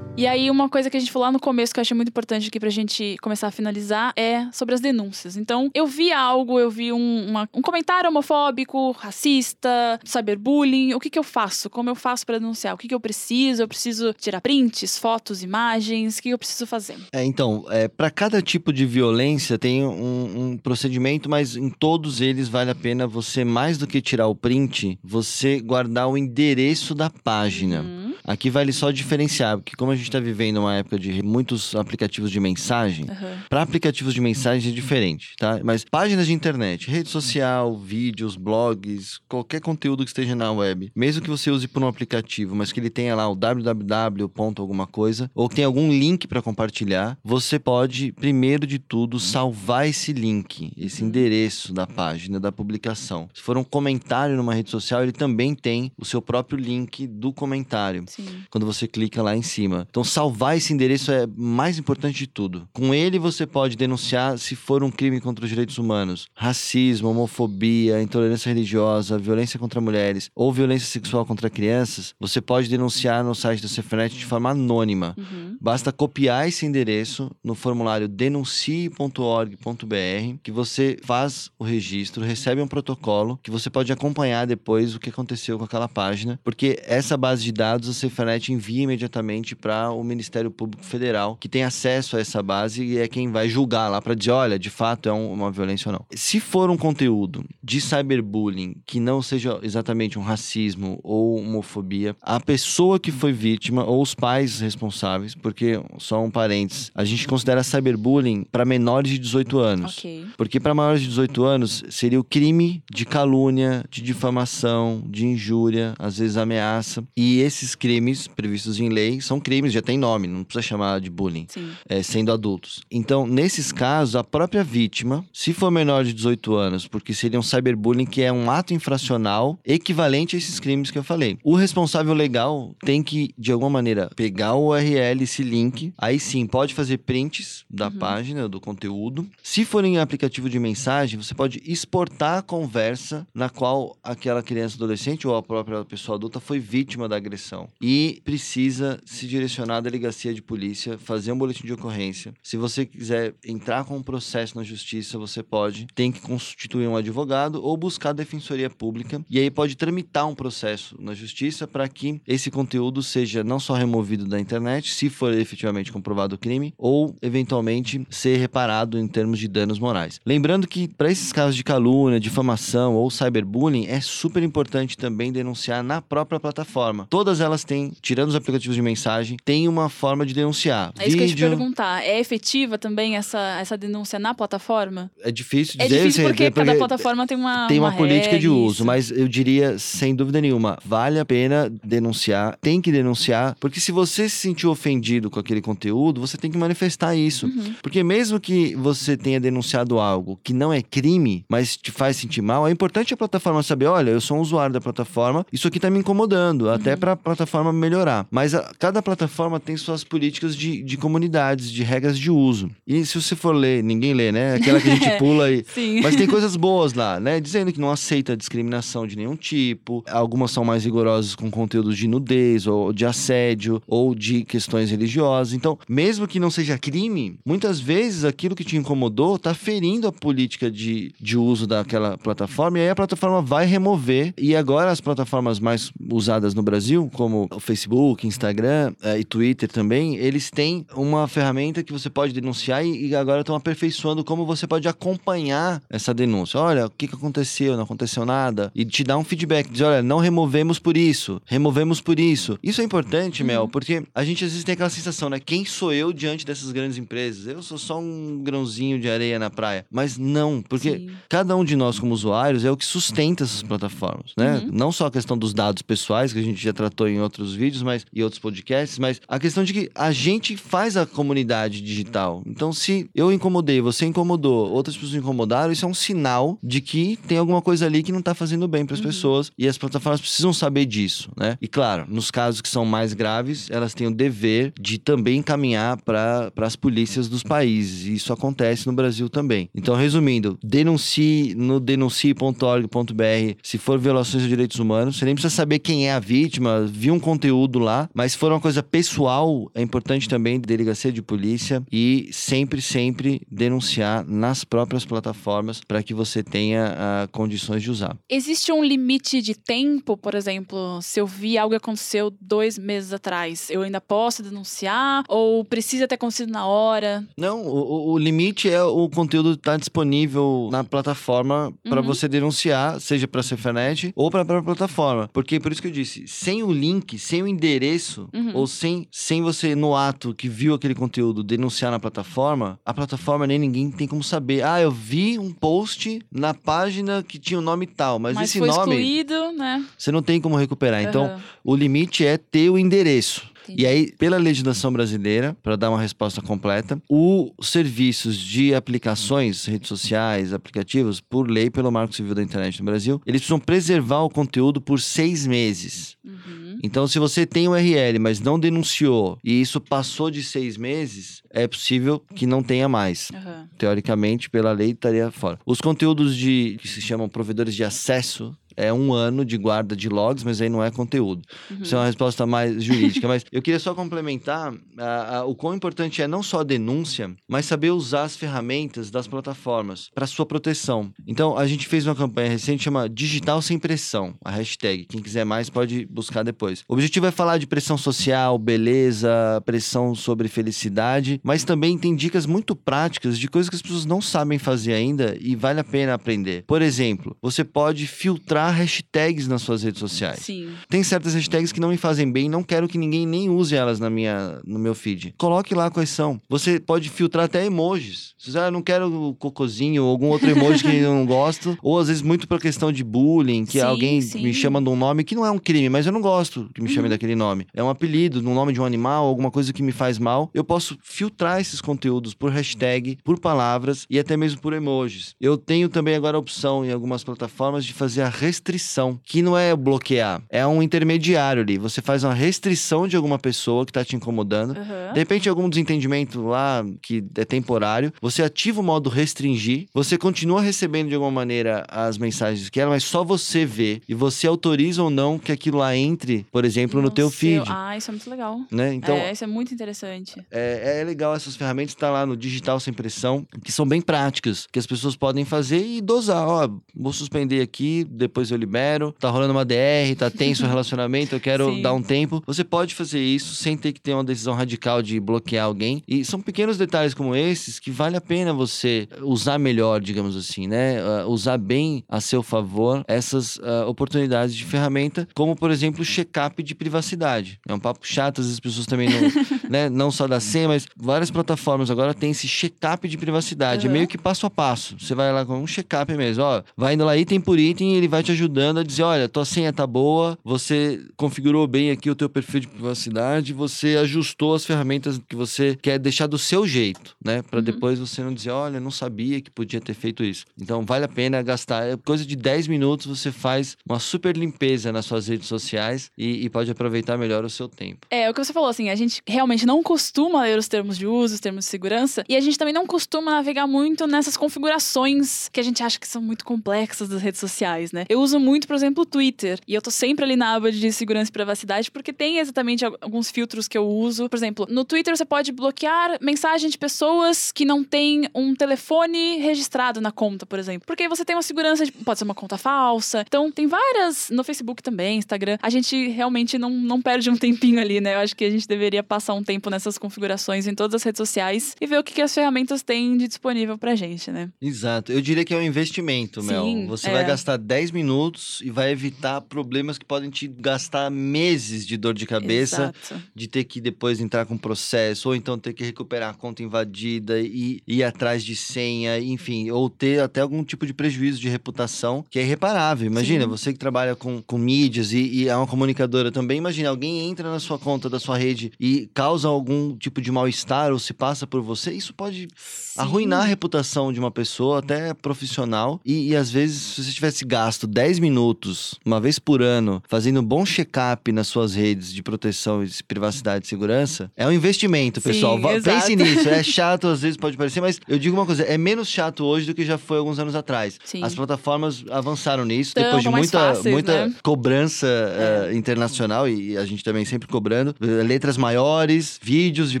E aí, uma coisa que a gente falou lá no começo que eu achei muito importante aqui pra gente começar a finalizar é sobre as denúncias. Então, eu vi algo, eu vi um, uma- um comentário homofóbico, racista, cyberbullying. O que, que eu faço? Como eu faço pra denunciar? O que, que eu preciso? Eu preciso tirar prints, fotos, imagens? O que, que eu preciso fazer? É, então, é, para cada tipo de violência tem um, um procedimento, mas em todos eles vale a pena você, mais do que tirar o print, você guardar o endereço da página. Hum, Aqui vale só diferenciar, porque como a gente está vivendo uma época de muitos aplicativos de mensagem, aham. para aplicativos de mensagem é diferente, tá? Mas páginas de internet, rede social, vídeos, blogs, qualquer conteúdo que esteja na web, mesmo que você use por um aplicativo, mas que ele tenha lá o www. alguma coisa, ou que tenha algum link para compartilhar, você pode, primeiro de tudo, salvar esse link, esse endereço da página, da publicação. Se for um comentário numa rede social, ele também tem o seu próprio link do comentário Sim. quando você clica lá em cima. Então, salvar esse endereço é mais importante de tudo. Com ele, você pode denunciar se for um crime contra os direitos humanos, racismo, homofobia, intolerância religiosa, violência contra mulheres ou violência sexual contra crianças. Você pode denunciar no site da Cefnet de forma anônima. Uhum. Basta copiar esse endereço no formulário denuncie.org.br que você faz o registro, recebe um protocolo que você pode acompanhar depois o que aconteceu com aquela página, porque essa base de dados Cefanet envia imediatamente para o Ministério Público Federal, que tem acesso a essa base e é quem vai julgar lá para dizer, olha, de fato é um- uma violência ou não. Se for um conteúdo de cyberbullying que não seja exatamente um racismo ou homofobia, a pessoa que foi vítima ou os pais responsáveis, porque só um parênteses, a gente considera cyberbullying para menores de 18 anos. Ok. Porque para maiores de 18 anos seria o crime de calúnia, de difamação, de injúria, às vezes ameaça. E esses crimes previstos em lei são crimes, já tem nome, não precisa chamar de bullying. É, sendo adultos. Então, nesses casos, a própria vítima, se for menor de 18 anos, porque seria um cyberbullying que é um ato infracional equivalente a esses crimes que eu falei. O responsável legal tem que, de alguma maneira, pegar o URL, esse link, aí sim, pode fazer prints da página, do conteúdo. Se for em aplicativo de mensagem, você pode exportar a conversa na qual aquela criança adolescente ou a própria pessoa adulta foi vítima da agressão. E precisa se direcionar à delegacia de polícia, fazer um boletim de ocorrência. Se você quiser entrar com um processo na justiça, você pode. Tem que constituir um advogado ou buscar a defensoria pública. E aí pode tramitar um processo na justiça para que esse conteúdo seja não só removido da internet, se for efetivamente comprovado o crime, ou eventualmente ser reparado em termos de danos morais. Lembrando que para esses casos de calúnia, difamação ou cyberbullying, é super importante também denunciar na própria plataforma. Todas elas têm existem, tirando os aplicativos de mensagem, tem uma forma de denunciar. É isso Vídeo... que eu ia te perguntar. É efetiva também essa, essa denúncia na plataforma? É difícil é dizer. É difícil porque, porque cada plataforma tem uma Tem uma, uma política de uso, isso. mas eu diria, sem dúvida nenhuma, vale a pena denunciar, tem que denunciar, porque se você se sentiu ofendido com aquele conteúdo, você tem que manifestar isso. Uhum. Porque mesmo que você tenha denunciado algo que não é crime, mas te faz sentir mal, é importante a plataforma saber, olha, eu sou um usuário da plataforma, isso aqui tá me incomodando, uhum. até para a plataforma melhorar. Mas a, cada plataforma tem suas políticas de, de comunidades, de regras de uso. E se você for ler, ninguém lê, né? Aquela que a gente pula aí. Sim. Mas tem coisas boas lá, né? Dizendo que não aceita discriminação de nenhum tipo. Algumas são mais rigorosas com conteúdos de nudez, ou de assédio, ou de questões religiosas. Então, mesmo que não seja crime, muitas vezes aquilo que te incomodou tá ferindo a política de, de uso daquela plataforma, e aí a plataforma vai remover. E agora as plataformas mais usadas no Brasil, como o Facebook, Instagram eh, e Twitter também, eles têm uma ferramenta que você pode denunciar e, e agora estão aperfeiçoando como você pode acompanhar essa denúncia. Olha, o que, que aconteceu? Não aconteceu nada? E te dar um feedback, dizer, olha, não removemos por isso, removemos por isso. Isso é importante, uhum. Mel, porque a gente às vezes tem aquela sensação, né? Quem sou eu diante dessas grandes empresas? Eu sou só um grãozinho de areia na praia. Mas não, porque Sim. cada um de nós como usuários é o que sustenta essas plataformas, né? Uhum. Não só a questão dos dados pessoais, que a gente já tratou em outros vídeos, mas e outros podcasts, mas a questão de que a gente faz a comunidade digital. Então, se eu incomodei, você incomodou, outras pessoas incomodaram, isso é um sinal de que tem alguma coisa ali que não está fazendo bem para as uhum. pessoas e as plataformas precisam saber disso, né? E claro, nos casos que são mais graves, elas têm o dever de também encaminhar para as polícias dos países. E isso acontece no Brasil também. Então, resumindo, denuncie no denuncie.org.br se for violações de direitos humanos. Você nem precisa saber quem é a vítima, viu um conteúdo lá, mas se for uma coisa pessoal, é importante também delegacia de polícia e sempre, sempre denunciar nas próprias plataformas para que você tenha uh, condições de usar. Existe um limite de tempo, por exemplo, se eu vi algo que aconteceu dois meses atrás, eu ainda posso denunciar ou precisa ter acontecido na hora? Não, o, o limite é o conteúdo estar tá disponível na plataforma para uhum. você denunciar, seja para a Cefanet ou para a própria plataforma. Porque por isso que eu disse, sem o link, sem o endereço uhum. ou sem, sem você no ato que viu aquele conteúdo denunciar na plataforma, a plataforma nem ninguém tem como saber. Ah, eu vi um post na página que tinha o um nome tal, mas, mas esse foi nome excluído, né? Você não tem como recuperar. Uhum. Então, o limite é ter o endereço. Entendi. E aí, pela legislação brasileira, para dar uma resposta completa, os serviços de aplicações, redes sociais, aplicativos, por lei, pelo Marco Civil da Internet no Brasil, eles precisam preservar o conteúdo por seis meses. Uhum. Então, se você tem URL, mas não denunciou e isso passou de seis meses, é possível que não tenha mais. Uhum. Teoricamente, pela lei, estaria fora. Os conteúdos de que se chamam provedores de acesso é um ano de guarda de logs, mas aí não é conteúdo. Uhum. Isso é uma resposta mais jurídica. mas eu queria só complementar uh, uh, o quão importante é não só a denúncia, mas saber usar as ferramentas das plataformas para sua proteção. Então, a gente fez uma campanha recente chama Digital Sem Pressão, a hashtag. Quem quiser mais pode buscar depois. O objetivo é falar de pressão social, beleza, pressão sobre felicidade, mas também tem dicas muito práticas de coisas que as pessoas não sabem fazer ainda e vale a pena aprender. Por exemplo, você pode filtrar hashtags nas suas redes sociais. Sim. Tem certas hashtags que não me fazem bem, não quero que ninguém nem use elas na minha, no meu feed. Coloque lá quais são. Você pode filtrar até emojis. Se você ah, não quero o cocôzinho ou algum outro emoji que eu não gosto, ou às vezes muito por questão de bullying, que sim, alguém sim. me chama de um nome que não é um crime, mas eu não gosto que me chamem uhum. daquele nome. É um apelido, um nome de um animal, alguma coisa que me faz mal. Eu posso filtrar esses conteúdos por hashtag, por palavras e até mesmo por emojis. Eu tenho também agora a opção em algumas plataformas de fazer a restrição, que não é bloquear, é um intermediário ali. Você faz uma restrição de alguma pessoa que tá te incomodando. Uhum. De repente, algum desentendimento lá que é temporário, você ativa o modo restringir, você continua recebendo de alguma maneira as mensagens que ela, mas só você vê e você autoriza ou não que aquilo lá entre, por exemplo, no, no teu seu... feed. Ah, isso é muito legal. Né? Então, é, isso é muito interessante. É, é legal essas ferramentas tá lá no digital sem pressão, que são bem práticas, que as pessoas podem fazer e dosar. Ó, vou suspender aqui, depois depois eu libero. Tá rolando uma DR, tá tenso o relacionamento, eu quero Sim. dar um tempo. Você pode fazer isso sem ter que ter uma decisão radical de bloquear alguém. E são pequenos detalhes como esses que vale a pena você usar melhor, digamos assim, né? Uh, usar bem a seu favor essas uh, oportunidades de ferramenta, como por exemplo o check-up de privacidade. É um papo chato, às vezes as pessoas também não, né? Não só da senha, mas várias plataformas agora têm esse check-up de privacidade. Uhum. É meio que passo a passo. Você vai lá com um check-up mesmo, ó. Vai indo lá item por item e ele vai te ajudando a dizer, olha, tua senha tá boa, você configurou bem aqui o teu perfil de privacidade, você ajustou as ferramentas que você quer deixar do seu jeito, né? Para uhum. depois você não dizer, olha, não sabia que podia ter feito isso. Então vale a pena gastar. É coisa de 10 minutos você faz uma super limpeza nas suas redes sociais e, e pode aproveitar melhor o seu tempo. É, o que você falou, assim, a gente realmente não costuma ler os termos de uso, os termos de segurança, e a gente também não costuma navegar muito nessas configurações que a gente acha que são muito complexas das redes sociais, né? Eu uso muito, por exemplo, o Twitter, e eu tô sempre ali na aba de segurança e privacidade, porque tem exatamente alguns filtros que eu uso. Por exemplo, no Twitter você pode bloquear mensagem de pessoas que não têm um telefone registrado na conta, por exemplo. Porque você tem uma segurança de. Pode ser uma conta falsa. Então, tem várias. No Facebook também, Instagram. A gente realmente não, não perde um tempinho ali, né? Eu acho que a gente deveria passar um tempo nessas configurações em todas as redes sociais e ver o que, que as ferramentas têm de disponível pra gente, né? Exato. Eu diria que é um investimento, Sim, Mel. Você é. vai gastar 10 minutos e vai evitar problemas que podem te gastar meses de dor de cabeça, Exato. de ter que depois entrar com processo, ou então ter que recuperar a conta invadida e ir atrás de senha, enfim, ou ter até algum tipo de prejuízo de reputação que é irreparável. Imagina, Sim. você que trabalha com, com mídias e, e é uma comunicadora também, imagina, alguém entra na sua conta da sua rede e causa algum tipo de mal-estar ou se passa por você, isso pode Sim. arruinar a reputação de uma pessoa, até profissional. E, e às vezes, se você tivesse gasto 10 minutos, uma vez por ano, fazendo um bom check-up nas suas redes de proteção, de privacidade e segurança, é um investimento, pessoal. Sim, Pense nisso. É chato, às vezes pode parecer, mas eu digo uma coisa: é menos chato hoje do que já foi alguns anos atrás. Sim. As plataformas avançaram nisso, então, depois de muita, fáceis, muita né? cobrança é. uh, internacional, e a gente também sempre cobrando. Letras maiores, vídeos de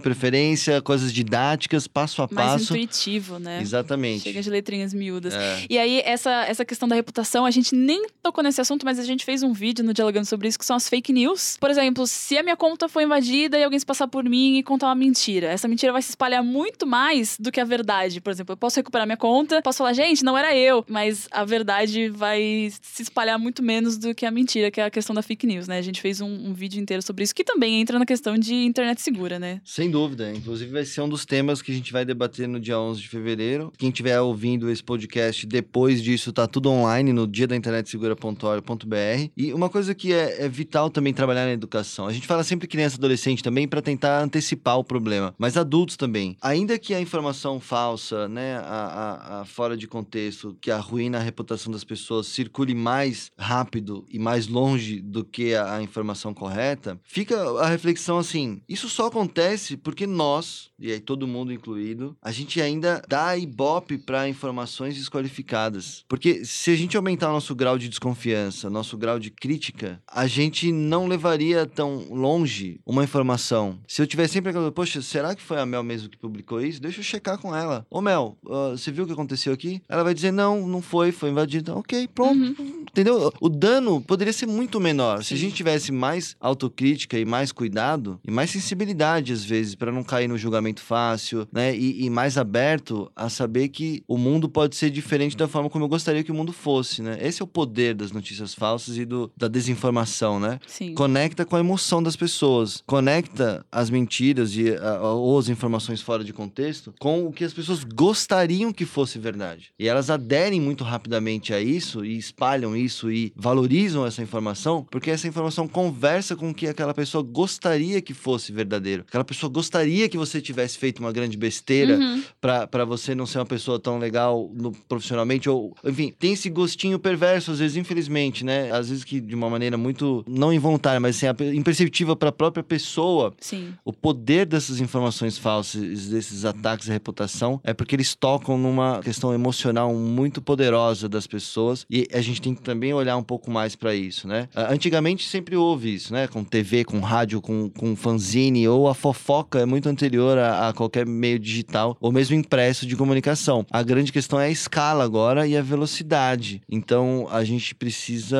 preferência, coisas didáticas, passo a Mais passo. Mais intuitivo, né? Exatamente. Chega de letrinhas miúdas. É. E aí, essa, essa questão da reputação, a gente nem tocou nesse assunto, mas a gente fez um vídeo no Dialogando sobre isso, que são as fake news. Por exemplo, se a minha conta foi invadida e alguém se passar por mim e contar uma mentira, essa mentira vai se espalhar muito mais do que a verdade. Por exemplo, eu posso recuperar minha conta, posso falar, gente, não era eu, mas a verdade vai se espalhar muito menos do que a mentira, que é a questão da fake news, né? A gente fez um, um vídeo inteiro sobre isso, que também entra na questão de internet segura, né? Sem dúvida. Inclusive, vai ser um dos temas que a gente vai debater no dia 11 de fevereiro. Quem estiver ouvindo esse podcast depois disso, tá tudo online no dia da internet segura.org.br. E uma coisa que é, é, vital também trabalhar na educação. A gente fala sempre criança e adolescente também para tentar antecipar o problema, mas adultos também. Ainda que a informação falsa, né, a, a, a fora de contexto, que arruína a reputação das pessoas, circule mais rápido e mais longe do que a, a informação correta, fica a reflexão assim: isso só acontece porque nós, e aí todo mundo incluído, a gente ainda dá ibope para informações desqualificadas. Porque se a gente aumentar o nosso grau de desconfiança, nosso grau de crítica, a gente não levaria tão longe uma informação. Se eu tiver sempre aquela, poxa, será que foi a Mel mesmo que publicou isso? Deixa eu checar com ela. Ô Mel, uh, você viu o que aconteceu aqui? Ela vai dizer, não, não foi, foi invadida. Ok, pronto. Uhum. Entendeu? O dano poderia ser muito menor. Sim. Se a gente tivesse mais autocrítica e mais cuidado, e mais sensibilidade às vezes, para não cair no julgamento fácil, né? E, e mais aberto a saber que o mundo pode ser diferente da forma como eu gostaria que o mundo fosse, né? Esse é o poder das notícias falsas e do, da desinformação, né? Sim. Conecta com a emoção das pessoas, conecta as mentiras e a, ou as informações fora de contexto com o que as pessoas gostariam que fosse verdade. E elas aderem muito rapidamente a isso e espalham isso e valorizam essa informação porque essa informação conversa com o que aquela pessoa gostaria que fosse verdadeiro. Aquela pessoa gostaria que você tivesse feito uma grande besteira uhum. para você não ser uma pessoa tão legal no, profissionalmente ou enfim, tem esse gostinho perverso às vezes, infelizmente, né? Às vezes que de uma maneira muito não involuntária, mas assim, imperceptível para a própria pessoa. Sim. O poder dessas informações falsas, desses ataques à reputação é porque eles tocam numa questão emocional muito poderosa das pessoas e a gente tem que também olhar um pouco mais para isso, né? Antigamente sempre houve isso, né? Com TV, com rádio, com, com fanzine, ou a fofoca é muito anterior a, a qualquer meio digital, ou mesmo impresso de comunicação. A grande questão é a escala agora e a velocidade. Então a gente precisa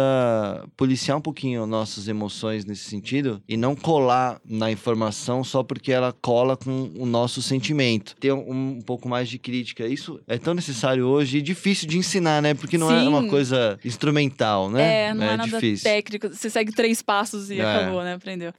policiar um pouquinho nossas emoções nesse sentido e não colar na informação só porque ela cola com o nosso sentimento. Ter um, um pouco mais de crítica. Isso é tão necessário hoje e difícil de ensinar, né? Porque não Sim. é uma coisa instrumental, né? É, não é, é nada difícil. técnico. Você segue três passos e é. acabou, né? Aprendeu.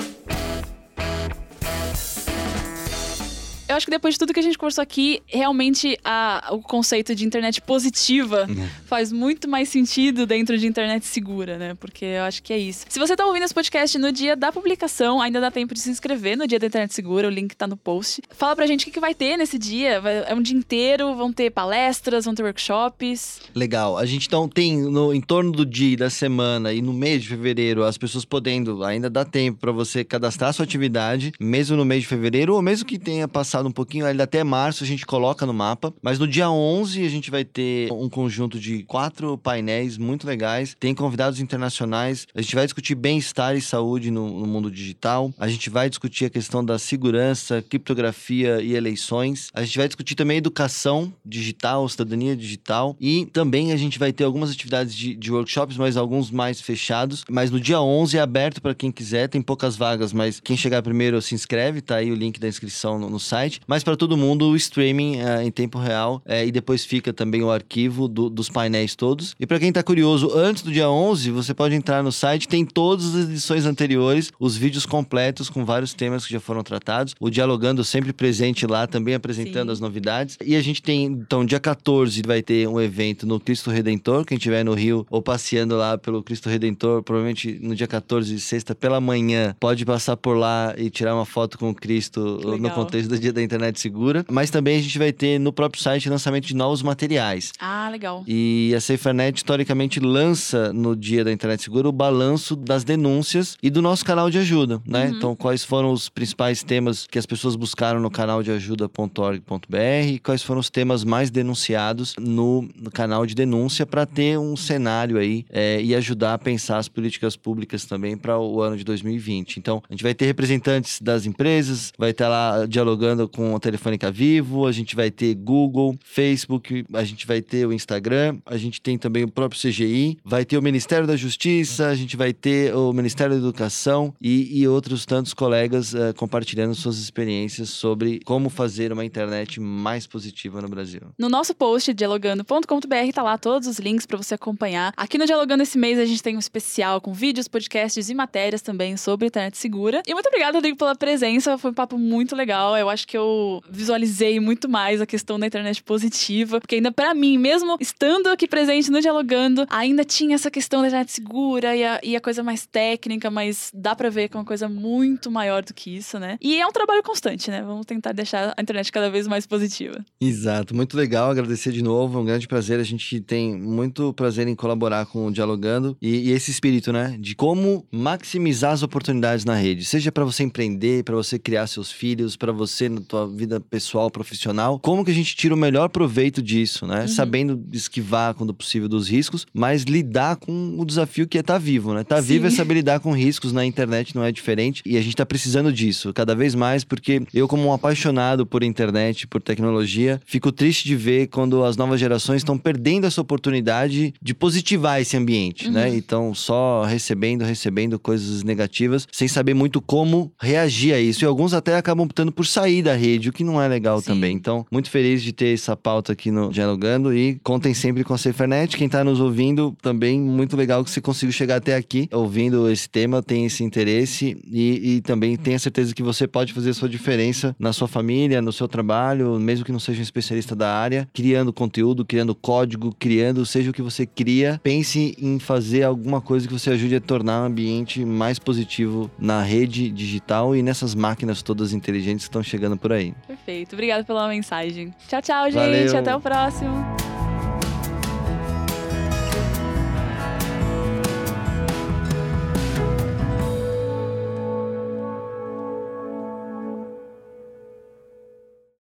Eu acho que depois de tudo que a gente conversou aqui, realmente a, o conceito de internet positiva uhum. faz muito mais sentido dentro de internet segura, né? Porque eu acho que é isso. Se você tá ouvindo esse podcast no dia da publicação, ainda dá tempo de se inscrever no dia da internet segura, o link tá no post. Fala pra gente o que, que vai ter nesse dia. É um dia inteiro, vão ter palestras, vão ter workshops. Legal. A gente então tem no em torno do dia, da semana e no mês de fevereiro, as pessoas podendo, ainda dá tempo para você cadastrar sua atividade, mesmo no mês de fevereiro, ou mesmo que tenha passado um pouquinho, ainda até março a gente coloca no mapa. Mas no dia 11 a gente vai ter um conjunto de quatro painéis muito legais. Tem convidados internacionais. A gente vai discutir bem-estar e saúde no, no mundo digital. A gente vai discutir a questão da segurança, criptografia e eleições. A gente vai discutir também educação digital, cidadania digital. E também a gente vai ter algumas atividades de, de workshops, mas alguns mais fechados. Mas no dia 11 é aberto para quem quiser. Tem poucas vagas, mas quem chegar primeiro se inscreve. Tá aí o link da inscrição no, no site site, mas para todo mundo o streaming é, em tempo real é, e depois fica também o arquivo do, dos painéis todos. E para quem tá curioso, antes do dia 11, você pode entrar no site, tem todas as edições anteriores, os vídeos completos com vários temas que já foram tratados. O Dialogando sempre presente lá, também apresentando Sim. as novidades. E a gente tem, então, dia 14 vai ter um evento no Cristo Redentor, quem estiver no Rio ou passeando lá pelo Cristo Redentor, provavelmente no dia 14, sexta pela manhã, pode passar por lá e tirar uma foto com o Cristo no contexto do dia da internet segura, mas também a gente vai ter no próprio site lançamento de novos materiais. Ah, legal. E a SaferNet historicamente lança no dia da internet segura o balanço das denúncias e do nosso canal de ajuda, né? Uhum. Então, quais foram os principais temas que as pessoas buscaram no canal de ajuda.org.br, quais foram os temas mais denunciados no, no canal de denúncia para ter um cenário aí é, e ajudar a pensar as políticas públicas também para o ano de 2020. Então, a gente vai ter representantes das empresas, vai estar lá dialogando com a Telefônica Vivo, a gente vai ter Google, Facebook, a gente vai ter o Instagram, a gente tem também o próprio CGI, vai ter o Ministério da Justiça, a gente vai ter o Ministério da Educação e, e outros tantos colegas uh, compartilhando suas experiências sobre como fazer uma internet mais positiva no Brasil. No nosso post, dialogando.com.br, tá lá todos os links para você acompanhar. Aqui no Dialogando esse mês a gente tem um especial com vídeos, podcasts e matérias também sobre internet segura. E muito obrigada, Rodrigo, pela presença. Foi um papo muito legal. Eu acho que que eu visualizei muito mais a questão da internet positiva, porque ainda para mim, mesmo estando aqui presente no Dialogando, ainda tinha essa questão da internet segura e a, e a coisa mais técnica, mas dá para ver que é uma coisa muito maior do que isso, né? E é um trabalho constante, né? Vamos tentar deixar a internet cada vez mais positiva. Exato, muito legal, agradecer de novo, é um grande prazer. A gente tem muito prazer em colaborar com o Dialogando e, e esse espírito, né? De como maximizar as oportunidades na rede, seja para você empreender, para você criar seus filhos, para você tua vida pessoal, profissional, como que a gente tira o melhor proveito disso, né? Uhum. Sabendo esquivar, quando possível, dos riscos, mas lidar com o desafio que é estar tá vivo, né? Estar tá vivo é saber lidar com riscos na internet, não é diferente. E a gente está precisando disso cada vez mais, porque eu, como um apaixonado por internet, por tecnologia, fico triste de ver quando as novas gerações estão perdendo essa oportunidade de positivar esse ambiente, né? uhum. né? Então, só recebendo, recebendo coisas negativas, sem saber muito como reagir a isso. E alguns até acabam optando por sair da rede, o que não é legal Sim. também. Então, muito feliz de ter essa pauta aqui no Dialogando e contem sempre com a SaferNet. Quem está nos ouvindo, também muito legal que você conseguiu chegar até aqui ouvindo esse tema, tem esse interesse e, e também tenha certeza que você pode fazer a sua diferença na sua família, no seu trabalho, mesmo que não seja um especialista da área, criando conteúdo, criando código, criando, seja o que você cria, pense em fazer alguma coisa que você ajude a tornar o ambiente mais positivo na rede digital e nessas máquinas todas inteligentes que estão chegando por aí. Perfeito. Obrigada pela mensagem. Tchau, tchau, gente. Valeu. Até o próximo.